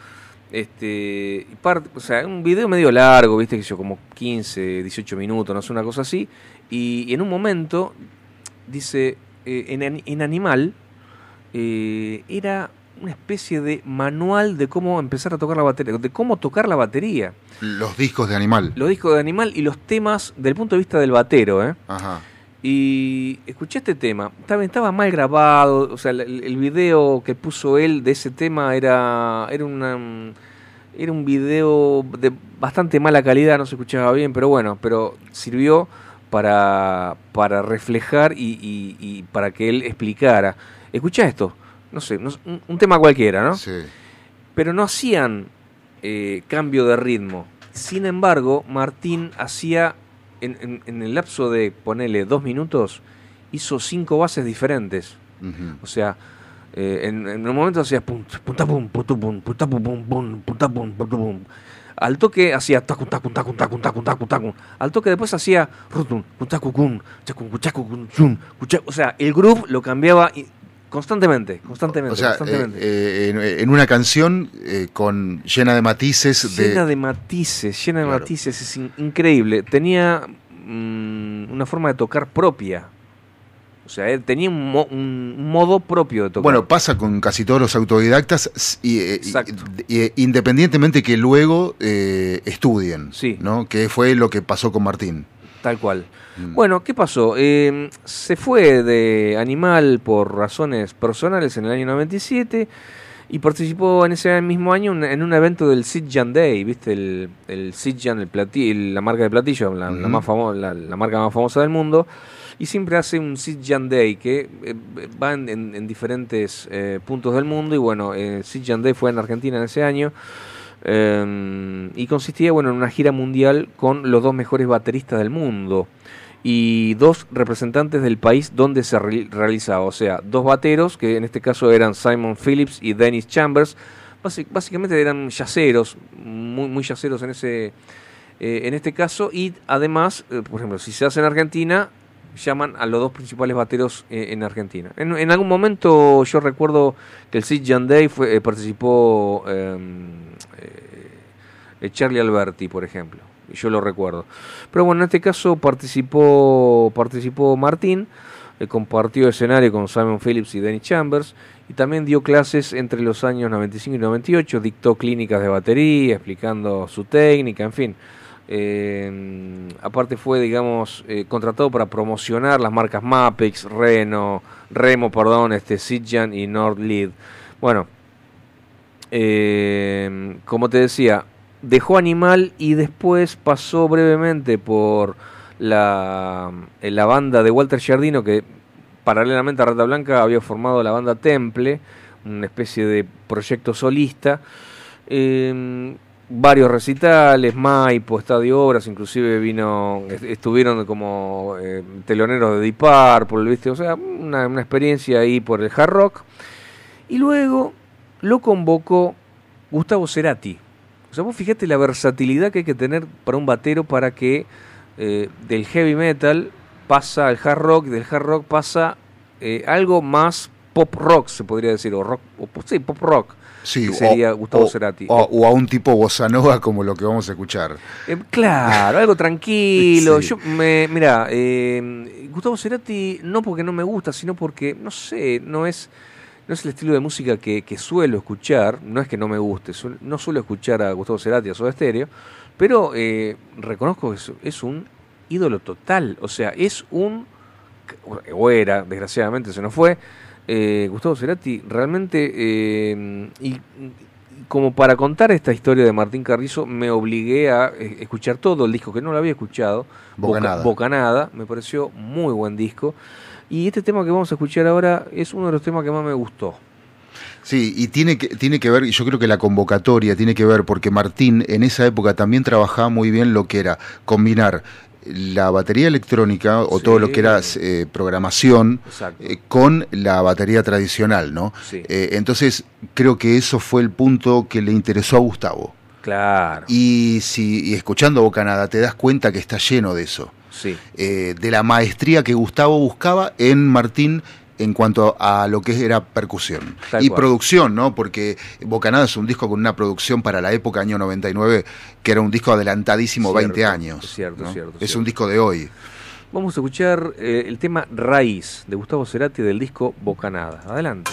Este, y o sea, un video medio largo, viste que yo, como 15, 18 minutos, no sé, una cosa así, y, y en un momento dice, eh, en, en Animal, eh, era una especie de manual de cómo empezar a tocar la batería, de cómo tocar la batería. Los discos de Animal. Los discos de Animal y los temas del punto de vista del batero, ¿eh? Ajá. Y escuché este tema, estaba, estaba mal grabado, o sea, el, el video que puso él de ese tema era, era, una, era un video de bastante mala calidad, no se escuchaba bien, pero bueno, pero sirvió para, para reflejar y, y- y para que él explicara. Escucha esto, no sé, no- un, un tema cualquiera, ¿no? Sí. Pero no hacían eh, cambio de ritmo. Sin embargo, Martín hacía, en, en- en el lapso de, ponele, dos minutos, hizo cinco bases diferentes. O sea, eh, en, en un momento hacía pum, punta pum, pum, punta pum, pum, pum, punta pum, pum. Al toque hacía tacun, tacun, tacun, tacun, tacun, tacun, tacun. Al toque después hacía rutun, cuchacucun, O sea, el groove lo cambiaba constantemente, constantemente, O sea, eh, constantemente. eh, en, en una canción eh, con llena de matices de llena de matices, llena de Claro. matices, es in- increíble. Tenía mm, una forma de tocar propia. O sea, él tenía un, mo- un modo propio de tocar. Bueno, pasa con casi todos los autodidactas, y, eh, y- eh, independientemente que luego eh, estudien, Sí. ¿no? Que fue lo que pasó con Martín. Tal cual. Mm. Bueno, ¿qué pasó? Eh, se fue de Animal por razones personales en el año 97 y participó en ese mismo año en- un evento del Sitjan Day, ¿viste? El, el Sitjan, el plati- el- la marca de platillo, la, más famo- la, la marca más famosa del mundo. Y siempre hace un Sitjan Day que eh, va en, en- en diferentes eh, puntos del mundo. Y bueno, eh, Sitjan Day fue en Argentina en ese año. Eh, y consistía bueno, en una gira mundial con los dos mejores bateristas del mundo y dos representantes del país donde se re- realizaba. O sea, dos bateros, que en este caso eran Simon Phillips y Dennis Chambers. Básicamente eran yaceros, muy, muy yaceros en, ese, eh, en este caso. Y además, eh, por ejemplo, si se hace en Argentina, llaman a los dos principales bateros eh, en Argentina. En, algún momento yo recuerdo que el Sid Day fue, eh, participó eh, eh, Charlie Alberti, por ejemplo. yo lo recuerdo. Pero bueno, en este caso participó, participó Martín, compartió escenario con Simon Phillips y Dennis Chambers, y también dio clases entre los años 95 y 98, dictó clínicas de batería, explicando su técnica, en fin. Eh, aparte fue, digamos, eh, contratado para promocionar las marcas Mapex, Reno, Remo, perdón, este, Sitjan y Nordlead. Bueno, eh, como te decía, dejó Animal y después pasó brevemente por la, la banda de Walter Giardino que paralelamente a Rata Blanca había formado la banda Temple, una especie de proyecto solista. Varios recitales, Maipo, Estadio Obras, inclusive vino, est- estuvieron como eh, teloneros de Deep Purple, ¿viste? O sea, una, una experiencia ahí por el hard rock. Y luego lo convocó Gustavo Cerati. O sea, vos fíjate la versatilidad que hay que tener para un batero para que eh, del heavy metal pasa al hard rock del hard rock pasa eh, algo más pop rock, se podría decir, o rock, o, sí, pop rock. Sí, que sería o- Gustavo o- Cerati. O, o a un tipo bossa nova como lo que vamos a escuchar. Eh, claro, algo tranquilo. Sí. Yo me, mira, eh, Gustavo Cerati no porque no me gusta, sino porque no sé, no es no es el estilo de música que, que suelo escuchar. No es que no me guste, su- no suelo escuchar a Gustavo Cerati a Soda Stereo, pero eh, reconozco que es, es un ídolo total. O sea, es un o era, desgraciadamente se nos fue. Eh, Gustavo Cerati realmente eh, y como para contar esta historia de Martín Carrizo me obligué a eh, escuchar todo el disco que no lo había escuchado. Bocanada. Boca- Bocanada me pareció muy buen disco. Y este tema que vamos a escuchar ahora es uno de los temas que más me gustó. Sí, y tiene que, tiene que ver, y yo creo que la convocatoria tiene que ver porque Martín en esa época también trabajaba muy bien lo que era combinar la batería electrónica o Sí. todo lo que era eh, programación eh, con la batería tradicional, ¿no? Sí. Eh, entonces creo que eso fue el punto que le interesó a Gustavo. claro Y si y escuchando Bocanada te das cuenta que está lleno de eso. sí de la maestría que Gustavo buscaba en Martín en cuanto a lo que era percusión Tal y cual. producción, ¿no? Porque Bocanada es un disco con una producción para la época año 99 que era un disco adelantadísimo Cierto, 20 años. es cierto, ¿no? es cierto, Es cierto. un disco de hoy. vamos a escuchar eh, el tema Raíz de Gustavo Cerati del disco Bocanada adelante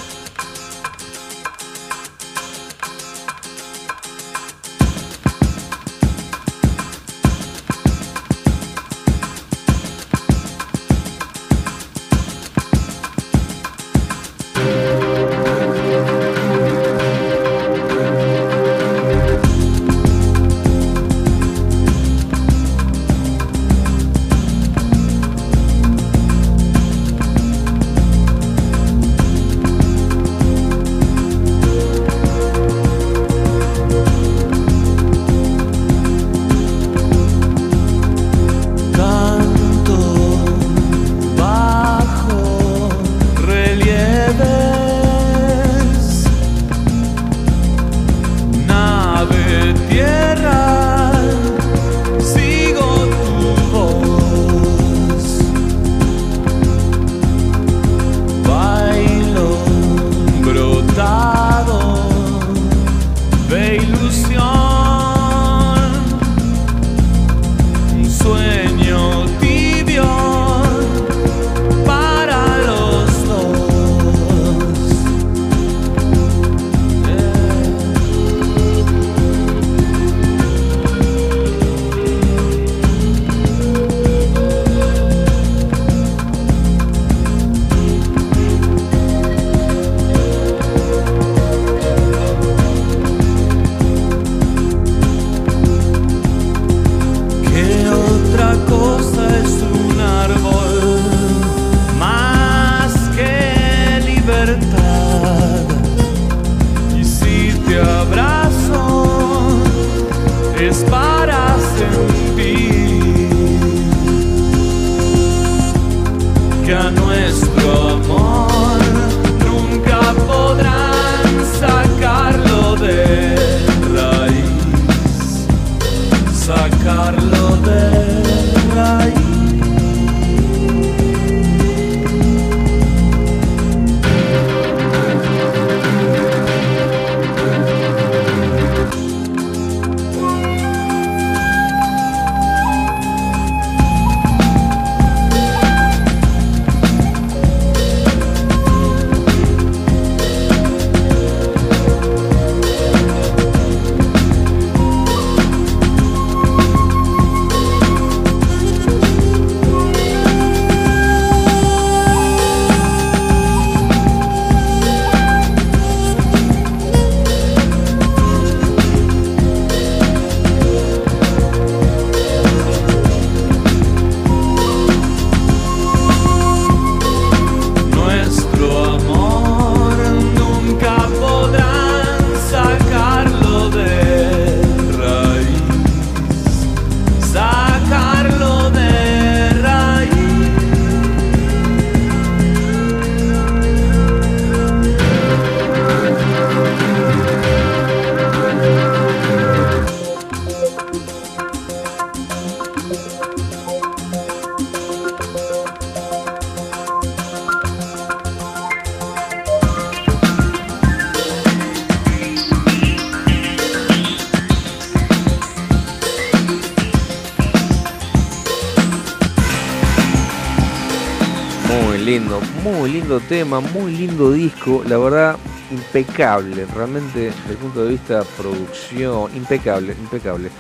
tema, muy lindo disco, la verdad impecable, realmente desde el punto de vista producción, impecable, impecable.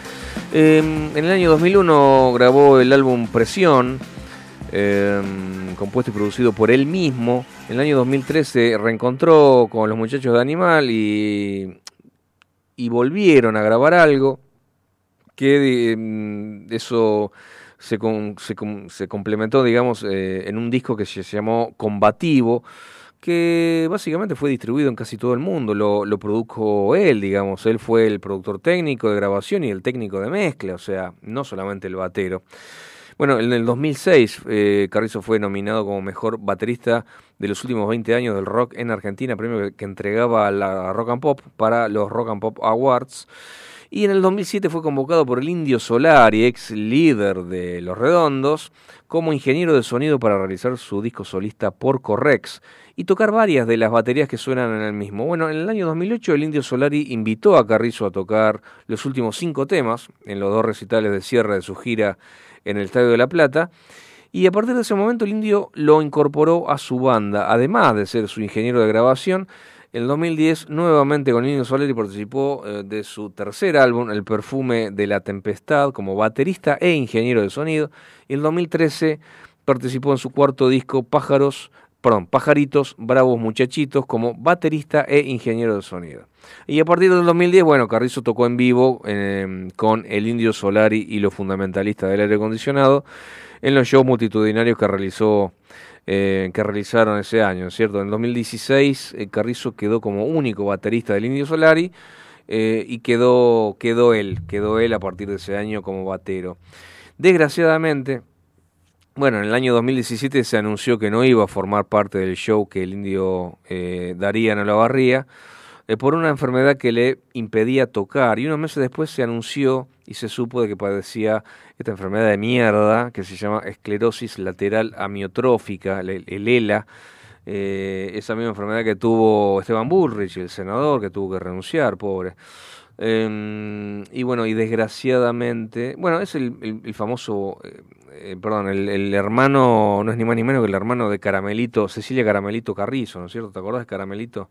Eh, en el año 2001 grabó el álbum Presión, eh, compuesto y producido por él mismo. En el año 2013 reencontró con los muchachos de Animal y, y volvieron a grabar algo que eh, eso se, se, com- se complementó, digamos, eh, en un disco que se llamó Combativo, que básicamente fue distribuido en casi todo el mundo. Lo, lo produjo él, digamos. Él fue el productor técnico de grabación y el técnico de mezcla, o sea, no solamente el batero. Bueno, en el 2006 eh, Carrizo fue nominado como mejor baterista de los últimos 20 años del rock en Argentina, premio que, que entregaba la Rock and Pop para los Rock and Pop Awards. Y en el 2007 fue convocado por el Indio Solari, ex líder de Los Redondos, como ingeniero de sonido para realizar su disco solista por Correx y tocar varias de las baterías que suenan en el mismo. Bueno, en el año 2008 el Indio Solari invitó a Carrizo a tocar los últimos cinco temas en los dos recitales de cierre de su gira en el Estadio de La Plata. Y a partir de ese momento el indio lo incorporó a su banda, además de ser su ingeniero de grabación. El 2010, nuevamente con Indio Solari participó eh, de su tercer álbum, El Perfume de la Tempestad, como baterista e ingeniero de sonido. Y el 2013 participó en su cuarto disco, Pájaros, perdón, Pajaritos, Bravos Muchachitos, como baterista e ingeniero de sonido. Y a partir del 2010, bueno, Carrizo tocó en vivo eh, con el Indio Solari y los fundamentalistas del aire acondicionado en los shows multitudinarios que realizó eh, que realizaron ese año, ¿cierto? En 2016 eh, Carrizo quedó como único baterista del Indio Solari eh, y quedó, quedó él, quedó él a partir de ese año como batero. Desgraciadamente, bueno, en el año 2017 se anunció que no iba a formar parte del show que el indio daría en Olavarría por una enfermedad que le impedía tocar. Y unos meses después se anunció y se supo de que padecía esta enfermedad de mierda que se llama esclerosis lateral amiotrófica, el, el ELA. eh, esa misma enfermedad que tuvo Esteban Bullrich, el senador, que tuvo que renunciar, pobre. Eh, y bueno, y desgraciadamente, bueno, es el, el- el famoso, eh, eh, perdón, el, el hermano, no es ni más ni menos que el hermano de Caramelito, Cecilia Caramelito Carrizo, ¿no es cierto? ¿Te acordás de Caramelito?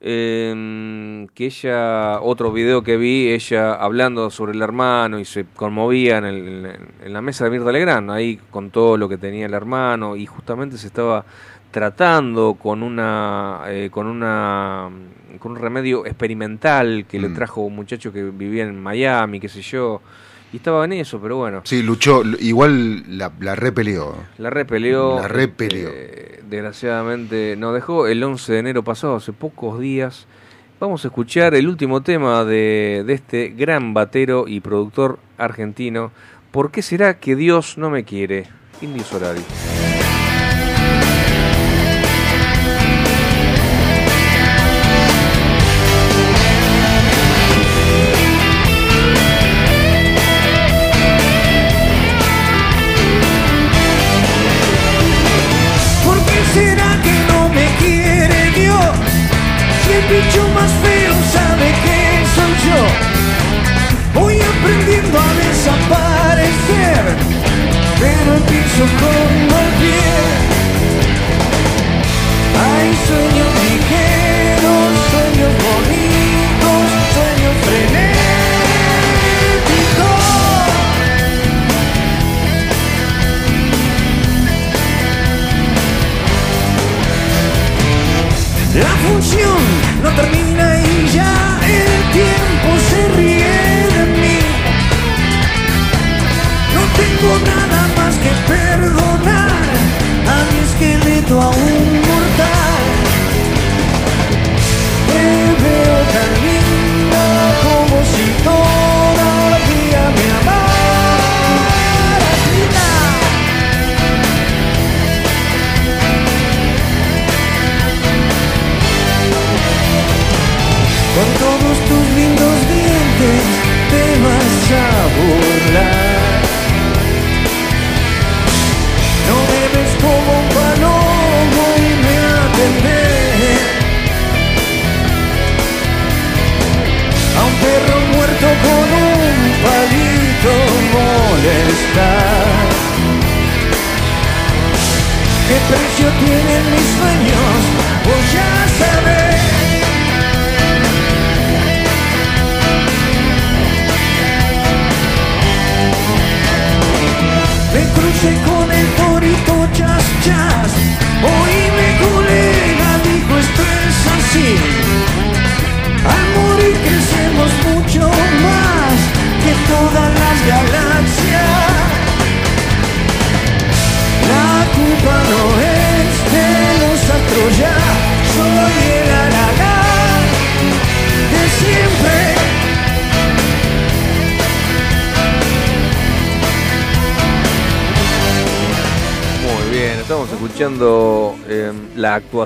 Eh, que ella, otro video que vi, ella hablando sobre el hermano y se conmovía en, el- en- la mesa de Mirta Legrand, ahí con todo lo que tenía el hermano y justamente se estaba tratando con una eh, con una con un remedio experimental que le Mm. trajo un muchacho que vivía en Miami, qué sé yo, y estaba en eso, pero bueno. Sí, luchó, igual la, la repeleó. La repeleó. La repeleó. eh, desgraciadamente nos dejó el 11 de enero pasado, hace pocos días. Vamos a escuchar el último tema de, de este gran batero y productor argentino. ¿Por qué será que Dios no me quiere? Indio Solari.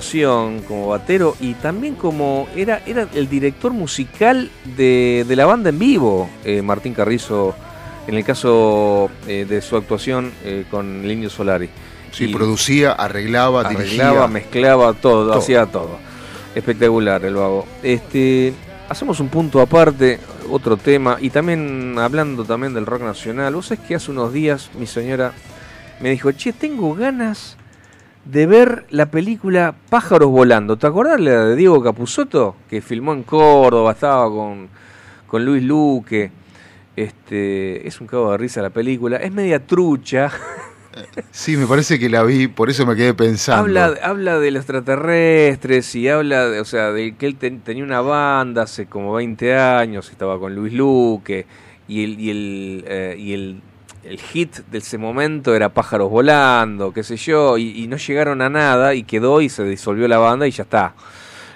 Actuación como batero y también como era, era el director musical de, de la banda en vivo, eh, Martín Carrizo, en el caso eh, de su actuación eh, con el Indio Solari. Sí, Y producía, arreglaba, arreglaba, dirigía. mezclaba todo, Todo. hacía todo. Espectacular el vago. Este, hacemos un punto aparte, otro tema, y también hablando también del rock nacional. Vos sabés que hace unos días mi señora me dijo, che, tengo ganas de ver la película Pájaros Volando. ¿Te acordás la de Diego Capusotto? Que filmó en Córdoba, estaba con, con Luis Luque. Este, es un cago de risa la película. Es media trucha. Sí, me parece que la vi, por eso me quedé pensando. Habla, habla de los extraterrestres y habla, de, o sea, de que él ten- tenía una banda hace como 20 años, estaba con Luis Luque, y el, y el, eh, y el, el hit de ese momento era Pájaros Volando, qué sé yo, y, y no llegaron a nada, y quedó y se disolvió la banda y ya está.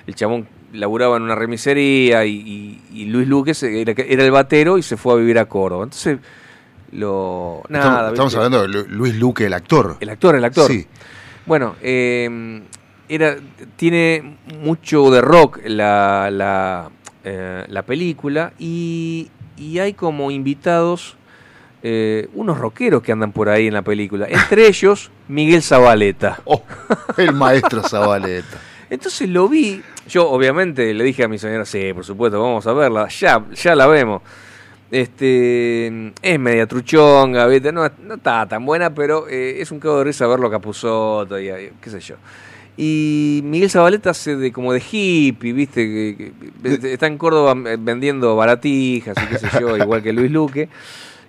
El chabón laburaba en una remisería y, y- y Luis Luque era, era el batero y se fue a vivir a Córdoba. Entonces, lo... Nada, estamos, hablando de Lu- Luis Luque, el actor. El actor, el actor. Sí. Bueno, eh, era, tiene mucho de rock la, la, eh, la película y, y hay como invitados eh, unos rockeros que andan por ahí en la película. Entre ellos, Miguel Zabaleta. Oh, el maestro Zabaleta. Entonces lo vi, yo obviamente le dije a mi señora, sí, por supuesto, vamos a verla, ya, ya la vemos. Este es media truchonga, ¿viste? No, no está tan buena, pero eh, es un cago de risa verlo a Capuzotto y, y qué sé yo. Y Miguel Zabaleta hace de como de hippie, ¿viste? Que, que- está en Córdoba eh, vendiendo baratijas y qué sé yo, igual que Luis Luque.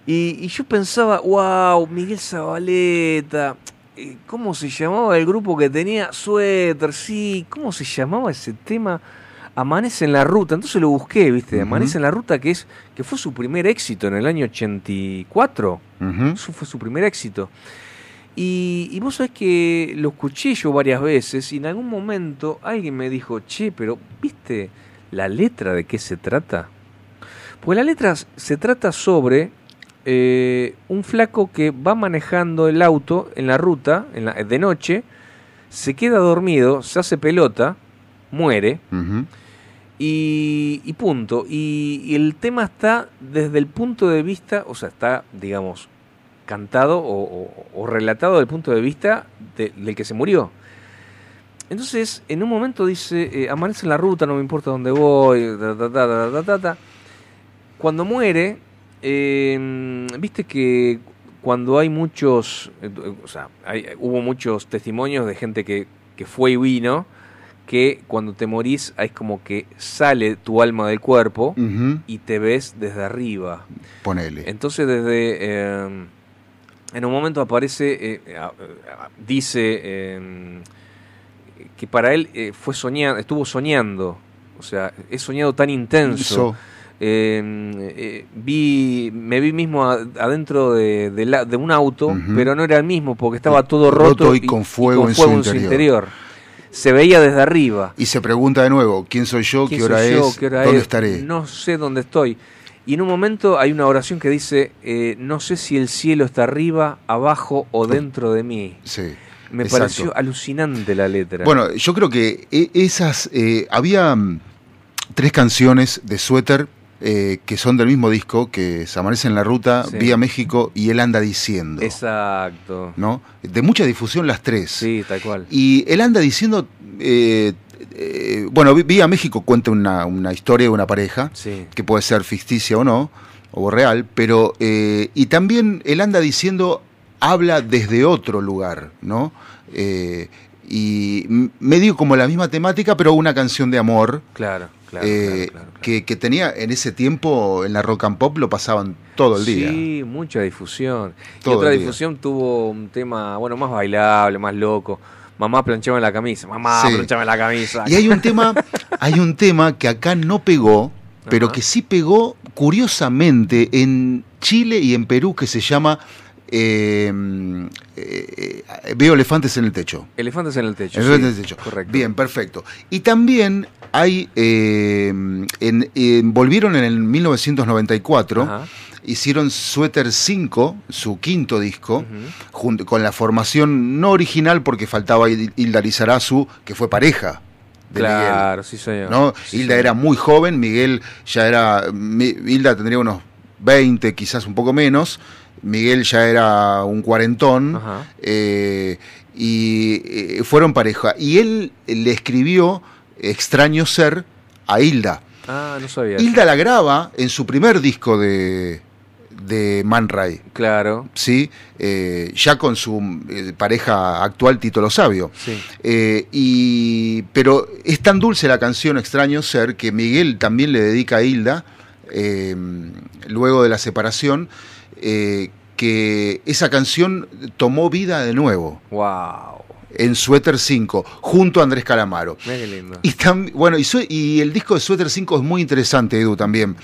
Y, y yo pensaba, wow, Miguel Zabaleta, eh, ¿cómo se llamaba el grupo que tenía? Suéter, sí, ¿cómo se llamaba ese tema? Amanece en la ruta, entonces lo busqué, ¿viste? Amanece en la ruta, que es que fue su primer éxito en el año 84. Ujú. Eso fue su primer éxito. Y, y vos sabés que lo escuché yo varias veces y en algún momento alguien me dijo, che, pero ¿viste la letra de qué se trata? Pues la letra se trata sobre eh, un flaco que va manejando el auto en la ruta en la- de noche, se queda dormido, se hace pelota, muere y, y punto. Y, y el tema está desde el punto de vista, o sea, está, digamos, cantado o, o- o relatado desde el punto de vista de- del que se murió. Entonces, en un momento dice, eh, amanece en la ruta, no me importa dónde voy, ta, ta, ta. Cuando muere, eh, viste que cuando hay muchos, eh, o sea, hay- hubo muchos testimonios de gente que, que fue y vino, que cuando te morís es como que sale tu alma del cuerpo y te ves desde arriba. Ponele. Entonces desde eh, en un momento aparece, eh, dice eh, que para él eh, fue soñando, estuvo soñando, o sea, he soñado tan intenso. Eh, eh, vi, me vi mismo adentro de, de la- de un auto, pero no era el mismo porque estaba todo Roto roto, y con fuego en su interior. interior. Se veía desde arriba. Y se pregunta de nuevo, ¿quién soy yo? ¿Quién ¿Qué hora soy yo? es? ¿Qué hora ¿Dónde es? estaré? No sé dónde estoy. Y en un momento hay una oración que dice, eh, no sé si el cielo está arriba, abajo o dentro de mí. Sí. Me exacto. pareció alucinante la letra. Bueno, yo creo que e- esas. eh, había mm, tres canciones de Suéter eh, que son del mismo disco, que se amanece en la ruta, Sí. Vía México y él anda diciendo. Exacto. ¿no? De mucha difusión las tres. Sí, tal cual. Y él anda diciendo. eh, eh, bueno, Vía México cuenta una, una historia de una pareja, Sí. que puede ser ficticia o no, o real, pero. y también él anda diciendo habla desde otro lugar, ¿no? Y medio como la misma temática, pero una canción de amor. Claro, claro, eh, claro, claro, Que, que tenía en ese tiempo en la rock and pop lo pasaban todo el día. Sí, mucha difusión. Todo y otra difusión tuvo un tema, bueno, más bailable, más loco. Mamá planchaba en la camisa, mamá Sí. planchaba en la camisa. Y hay un tema, hay un tema que acá no pegó, pero que sí pegó curiosamente en Chile y en Perú que se llama eh, eh, eh, Veo elefantes en el techo. Elefantes en el techo. Elefantes sí, en el techo. Correcto. Bien, perfecto. Y también hay, en, en- volvieron en el 1994, Ajá. hicieron Sweater 5, su quinto disco, junto con la formación no original porque faltaba Hil- Hilda Lizarazu, que fue pareja de Claro, Miguel. sí, señor. ¿no? Sí, Hilda señor. era muy joven, Miguel ya era. Hilda tendría unos 20, quizás un poco menos. Miguel ya era un cuarentón. Eh, y eh, fueron pareja. Y él le escribió Extraño Ser a Hilda. Ah, no sabía. Hilda la graba en su primer disco de, de Man Ray. Claro. ¿sí? Eh, ya con su eh, pareja actual, Tito Lo Sabio. Sí. Eh, y, pero es tan dulce la canción Extraño Ser que Miguel también le dedica a Hilda, luego de la separación, eh, que esa canción tomó vida de nuevo Wow. en Sweater 5, junto a Andrés Calamaro. Mira qué lindo. Y, bueno, y, el disco de Sweater 5 es muy interesante, Edu, también,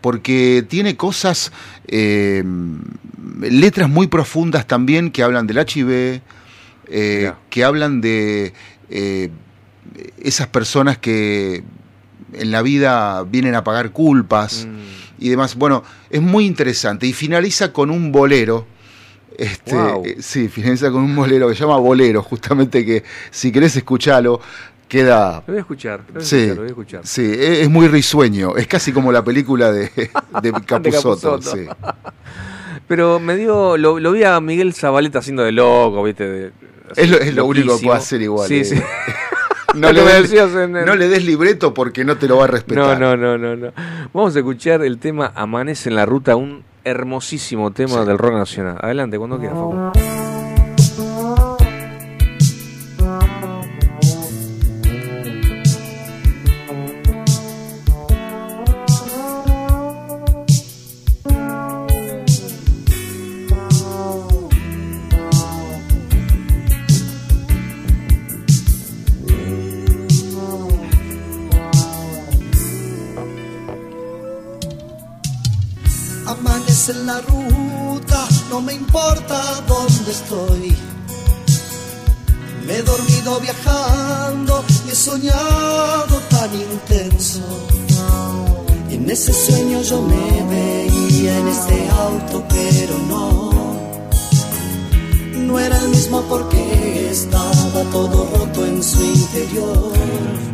porque tiene cosas, eh, letras muy profundas también que hablan del HIV, eh, que hablan de eh, esas personas que en la vida vienen a pagar culpas y demás. Bueno, es muy interesante. Y finaliza con un bolero. Este, Wow. eh, Sí, finaliza con un bolero que se llama Bolero, justamente que si querés escucharlo, queda... Lo voy a escuchar. Lo voy a Sí, escuchar, lo voy a escuchar. sí, es, es muy risueño. Es casi como la película de, de sí. Pero me dio, lo, lo vi a Miguel Zabaleta haciendo de loco, ¿viste? De- Es lo, es lo único que puede hacer igual. Sí, eh. sí. No, le des, decías en el- no le des libreto porque no te lo va a No, respetar. no, no, no, no. Vamos a escuchar el tema Amanece en la Ruta, un hermosísimo tema del rock nacional. Adelante, cuando quieras, Facu. No me importa dónde estoy. Me he dormido viajando y he soñado tan intenso. Y en ese sueño yo me veía en este auto, pero no. No era el mismo porque estaba todo roto en su interior.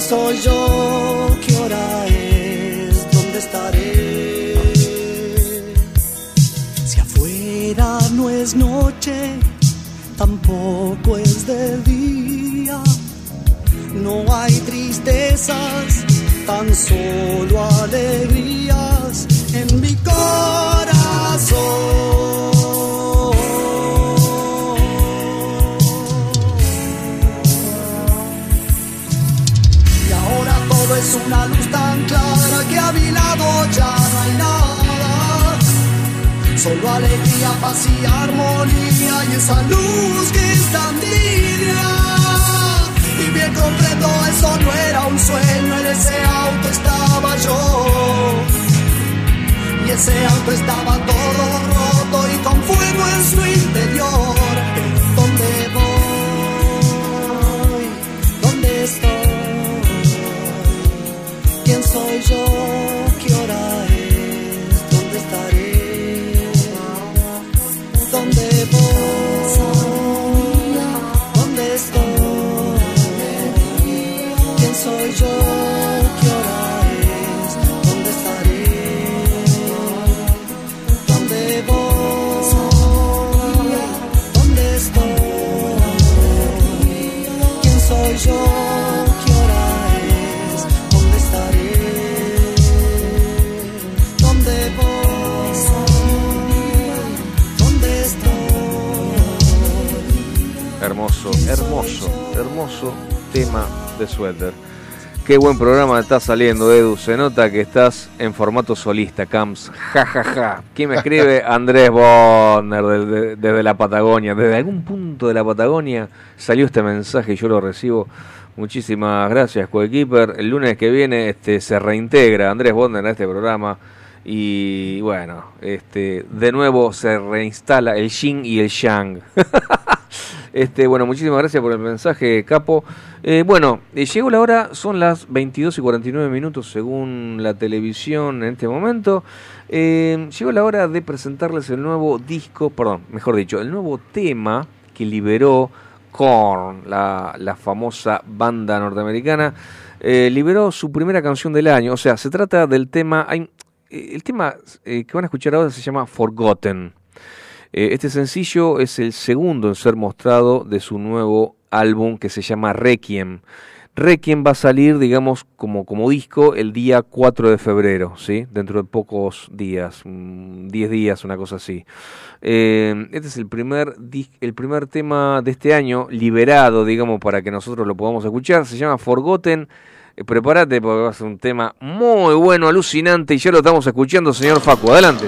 ¿Quién soy yo? ¿Qué hora es? ¿Dónde estaré? Si afuera no es noche, tampoco es de día. No hay tristezas, tan solo alegrías en mi corazón. Alegría, paz y armonía y esa luz que es. Y bien comprendo, eso no era un sueño, en ese auto estaba yo. Y ese auto estaba todo roto y con fuego en su interior. ¿Dónde voy? ¿Dónde estoy? ¿Quién soy yo? Hermoso, tema de suéter. Qué buen programa está saliendo, Edu. Se nota que estás en formato solista, Camps. Ja, ja, ja. ¿Quién me escribe? Andrés Bonner, desde, desde la Patagonia. Desde algún punto de la Patagonia salió este mensaje y yo lo recibo. Muchísimas gracias, Coequiper. El lunes que viene este, se reintegra Andrés Bonner a este programa. Y bueno, este, de nuevo se reinstala el yin y el yang. Este, bueno, muchísimas gracias por el mensaje, Capo. Eh, bueno, eh, llegó la hora, son las 22 y 49 minutos según la televisión en este momento. Eh, llegó la hora de presentarles el nuevo disco, perdón, mejor dicho, el nuevo tema que liberó Korn, la, la famosa banda norteamericana. Liberó su primera canción del año, o sea, se trata del tema... hay- el tema que van a escuchar ahora se llama Forgotten. Eh, este sencillo es el segundo en ser mostrado de su nuevo álbum que se llama Requiem. Requiem va a salir, digamos, como, disco el día 4 de febrero, ¿sí? Dentro de pocos días, mm, 10 días, una cosa así. Eh, este es el primer, el primer tema de este año liberado, digamos, para que nosotros lo podamos escuchar. Se llama Forgotten. Eh, prepárate porque va a ser un tema muy bueno, alucinante, y ya lo estamos escuchando, señor Facu. Adelante.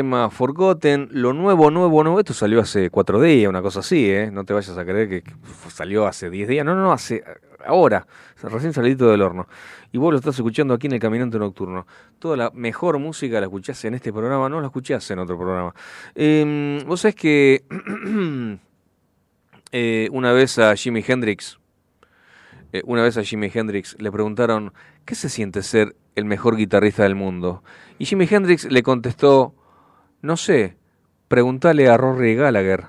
Tema Forgotten. Lo nuevo, nuevo, nuevo. Esto salió hace cuatro días, una cosa así, ¿eh? No te vayas a creer que salió hace diez días. No, no, no, hace ahora. Recién salidito del horno. Y vos lo estás escuchando aquí en El Caminante Nocturno. Toda la mejor música la escuchás en este programa, no la escuchás en otro programa. Eh, vos sabés que eh, una vez a Jimi Hendrix, eh, una vez a Jimi Hendrix le preguntaron, ¿qué se siente ser el mejor guitarrista del mundo? Y Jimi Hendrix le contestó, no sé, pregúntale a Rory Gallagher.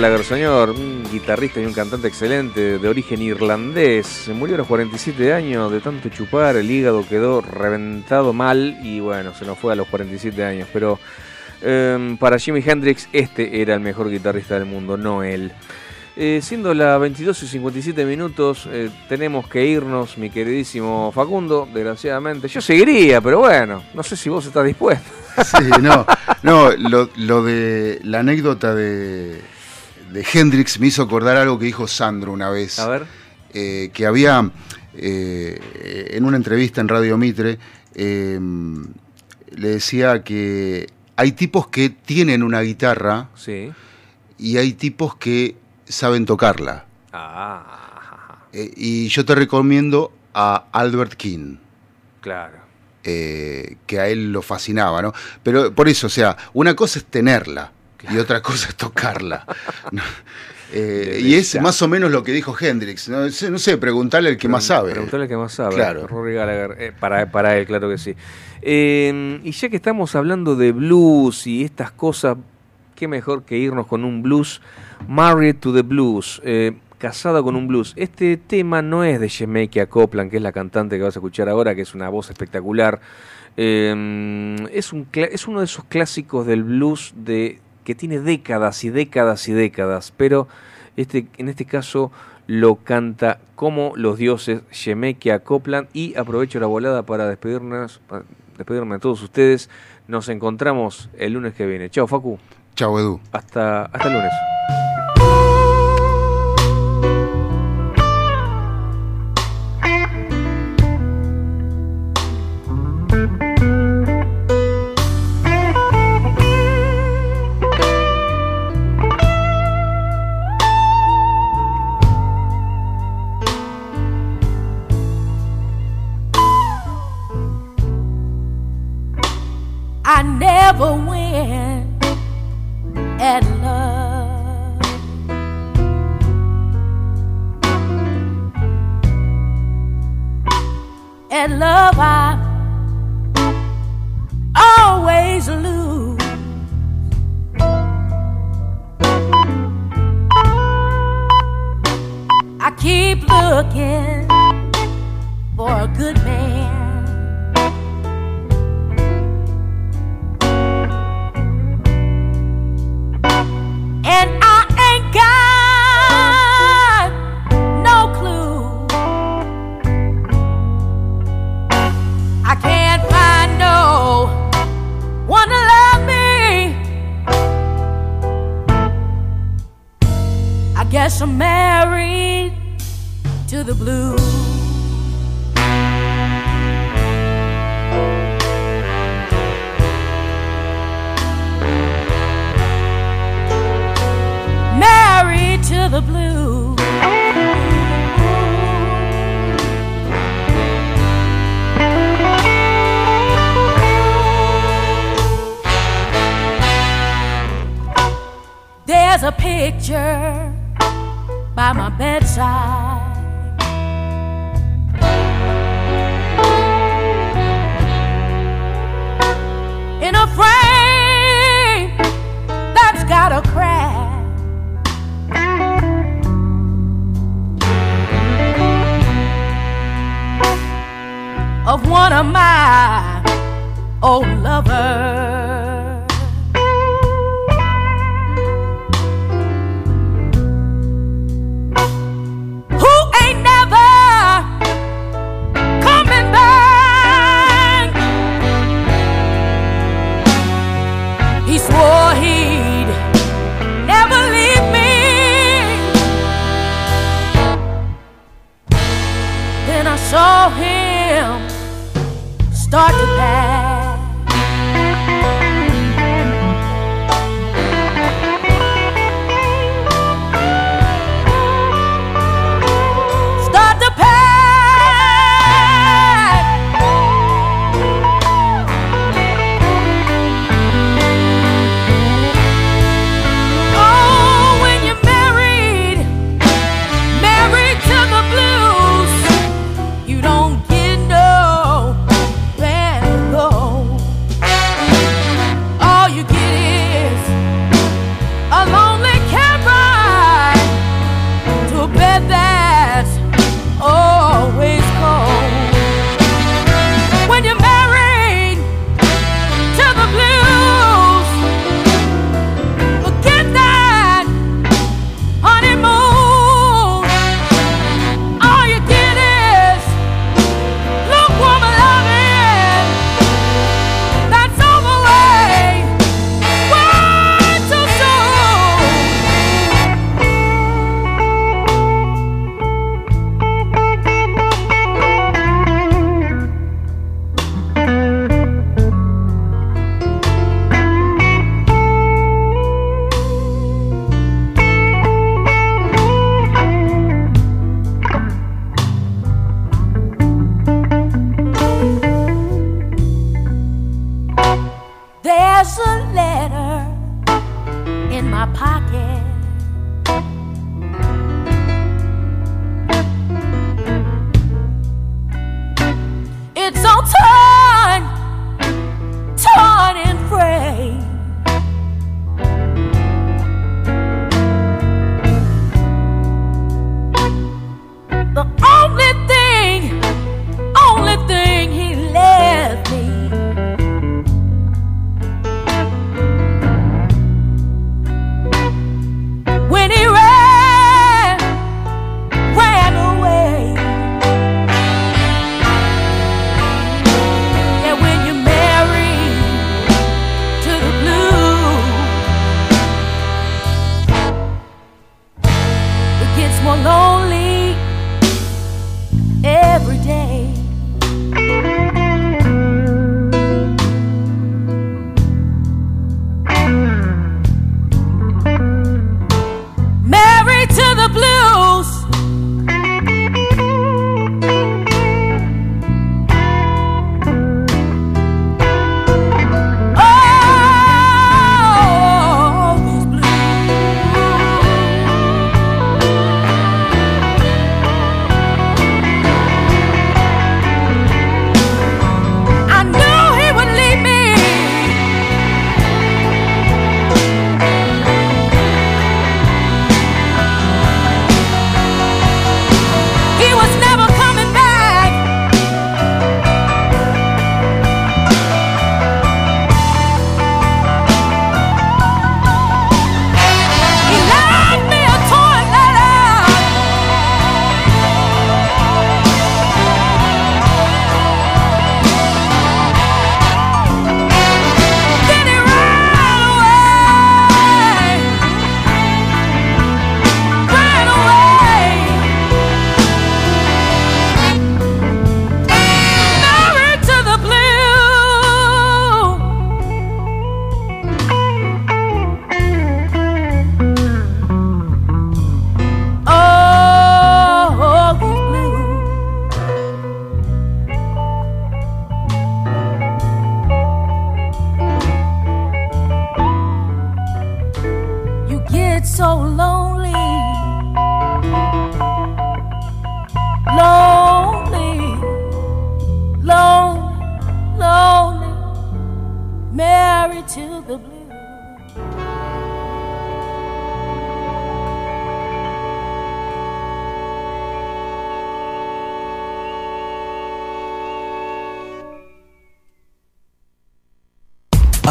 Gallagher, señor, un guitarrista y un cantante excelente de origen irlandés. Se murió a los 47 años de tanto chupar, el hígado quedó reventado mal y bueno, se nos fue a los 47 años. Pero em, para Jimi Hendrix este era el mejor guitarrista del mundo, no él. Eh, siendo las 22 y 57 minutos, eh, tenemos que irnos, mi queridísimo Facundo, desgraciadamente. Yo seguiría, pero bueno, no sé si vos estás dispuesto. Sí, no, no, lo, lo de la anécdota de, de Hendrix me hizo acordar algo que dijo Sandro una vez. A ver. Eh, que había eh, en una entrevista en Radio Mitre, eh, le decía que hay tipos que tienen una guitarra Sí. y hay tipos que saben tocarla. Ah, y yo te recomiendo a Albert King. claro. que a él lo fascinaba, ¿no? Pero por eso, o sea, una cosa es tenerla y otra cosa es tocarla. Eh, y es más o menos lo que dijo Hendrix. No, sé, preguntarle al que más sabe. Preguntarle al que más sabe. Claro. Rory Gallagher, eh, para, para él, claro que sí. Em, y ya que estamos hablando de blues y estas cosas, qué mejor que irnos con un blues. Married to the Blues. Eh, casada con un blues. Este tema no es de Shemekia Copeland, que es la cantante que vas a escuchar ahora, que es una voz espectacular. Em, es, un, es uno de esos clásicos del blues de que tiene décadas y décadas y décadas, pero este, en este caso lo canta como los dioses Yemekia acoplan y aprovecho la volada para despedirnos, despedirme a todos ustedes. Nos encontramos el lunes que viene. Chao Facu. Chao Edu. Hasta, hasta el lunes. never win at love. At love, I always lose. I keep looking for a good man.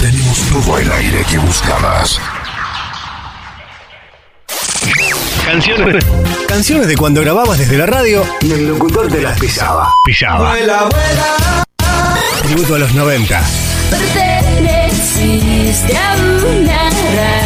Tenemos todo el aire que buscabas. Canciones. Canciones de cuando grababas desde la radio y el locutor te las pisaba. Pisaba. Tributo a los 90. Perteneciste a una raza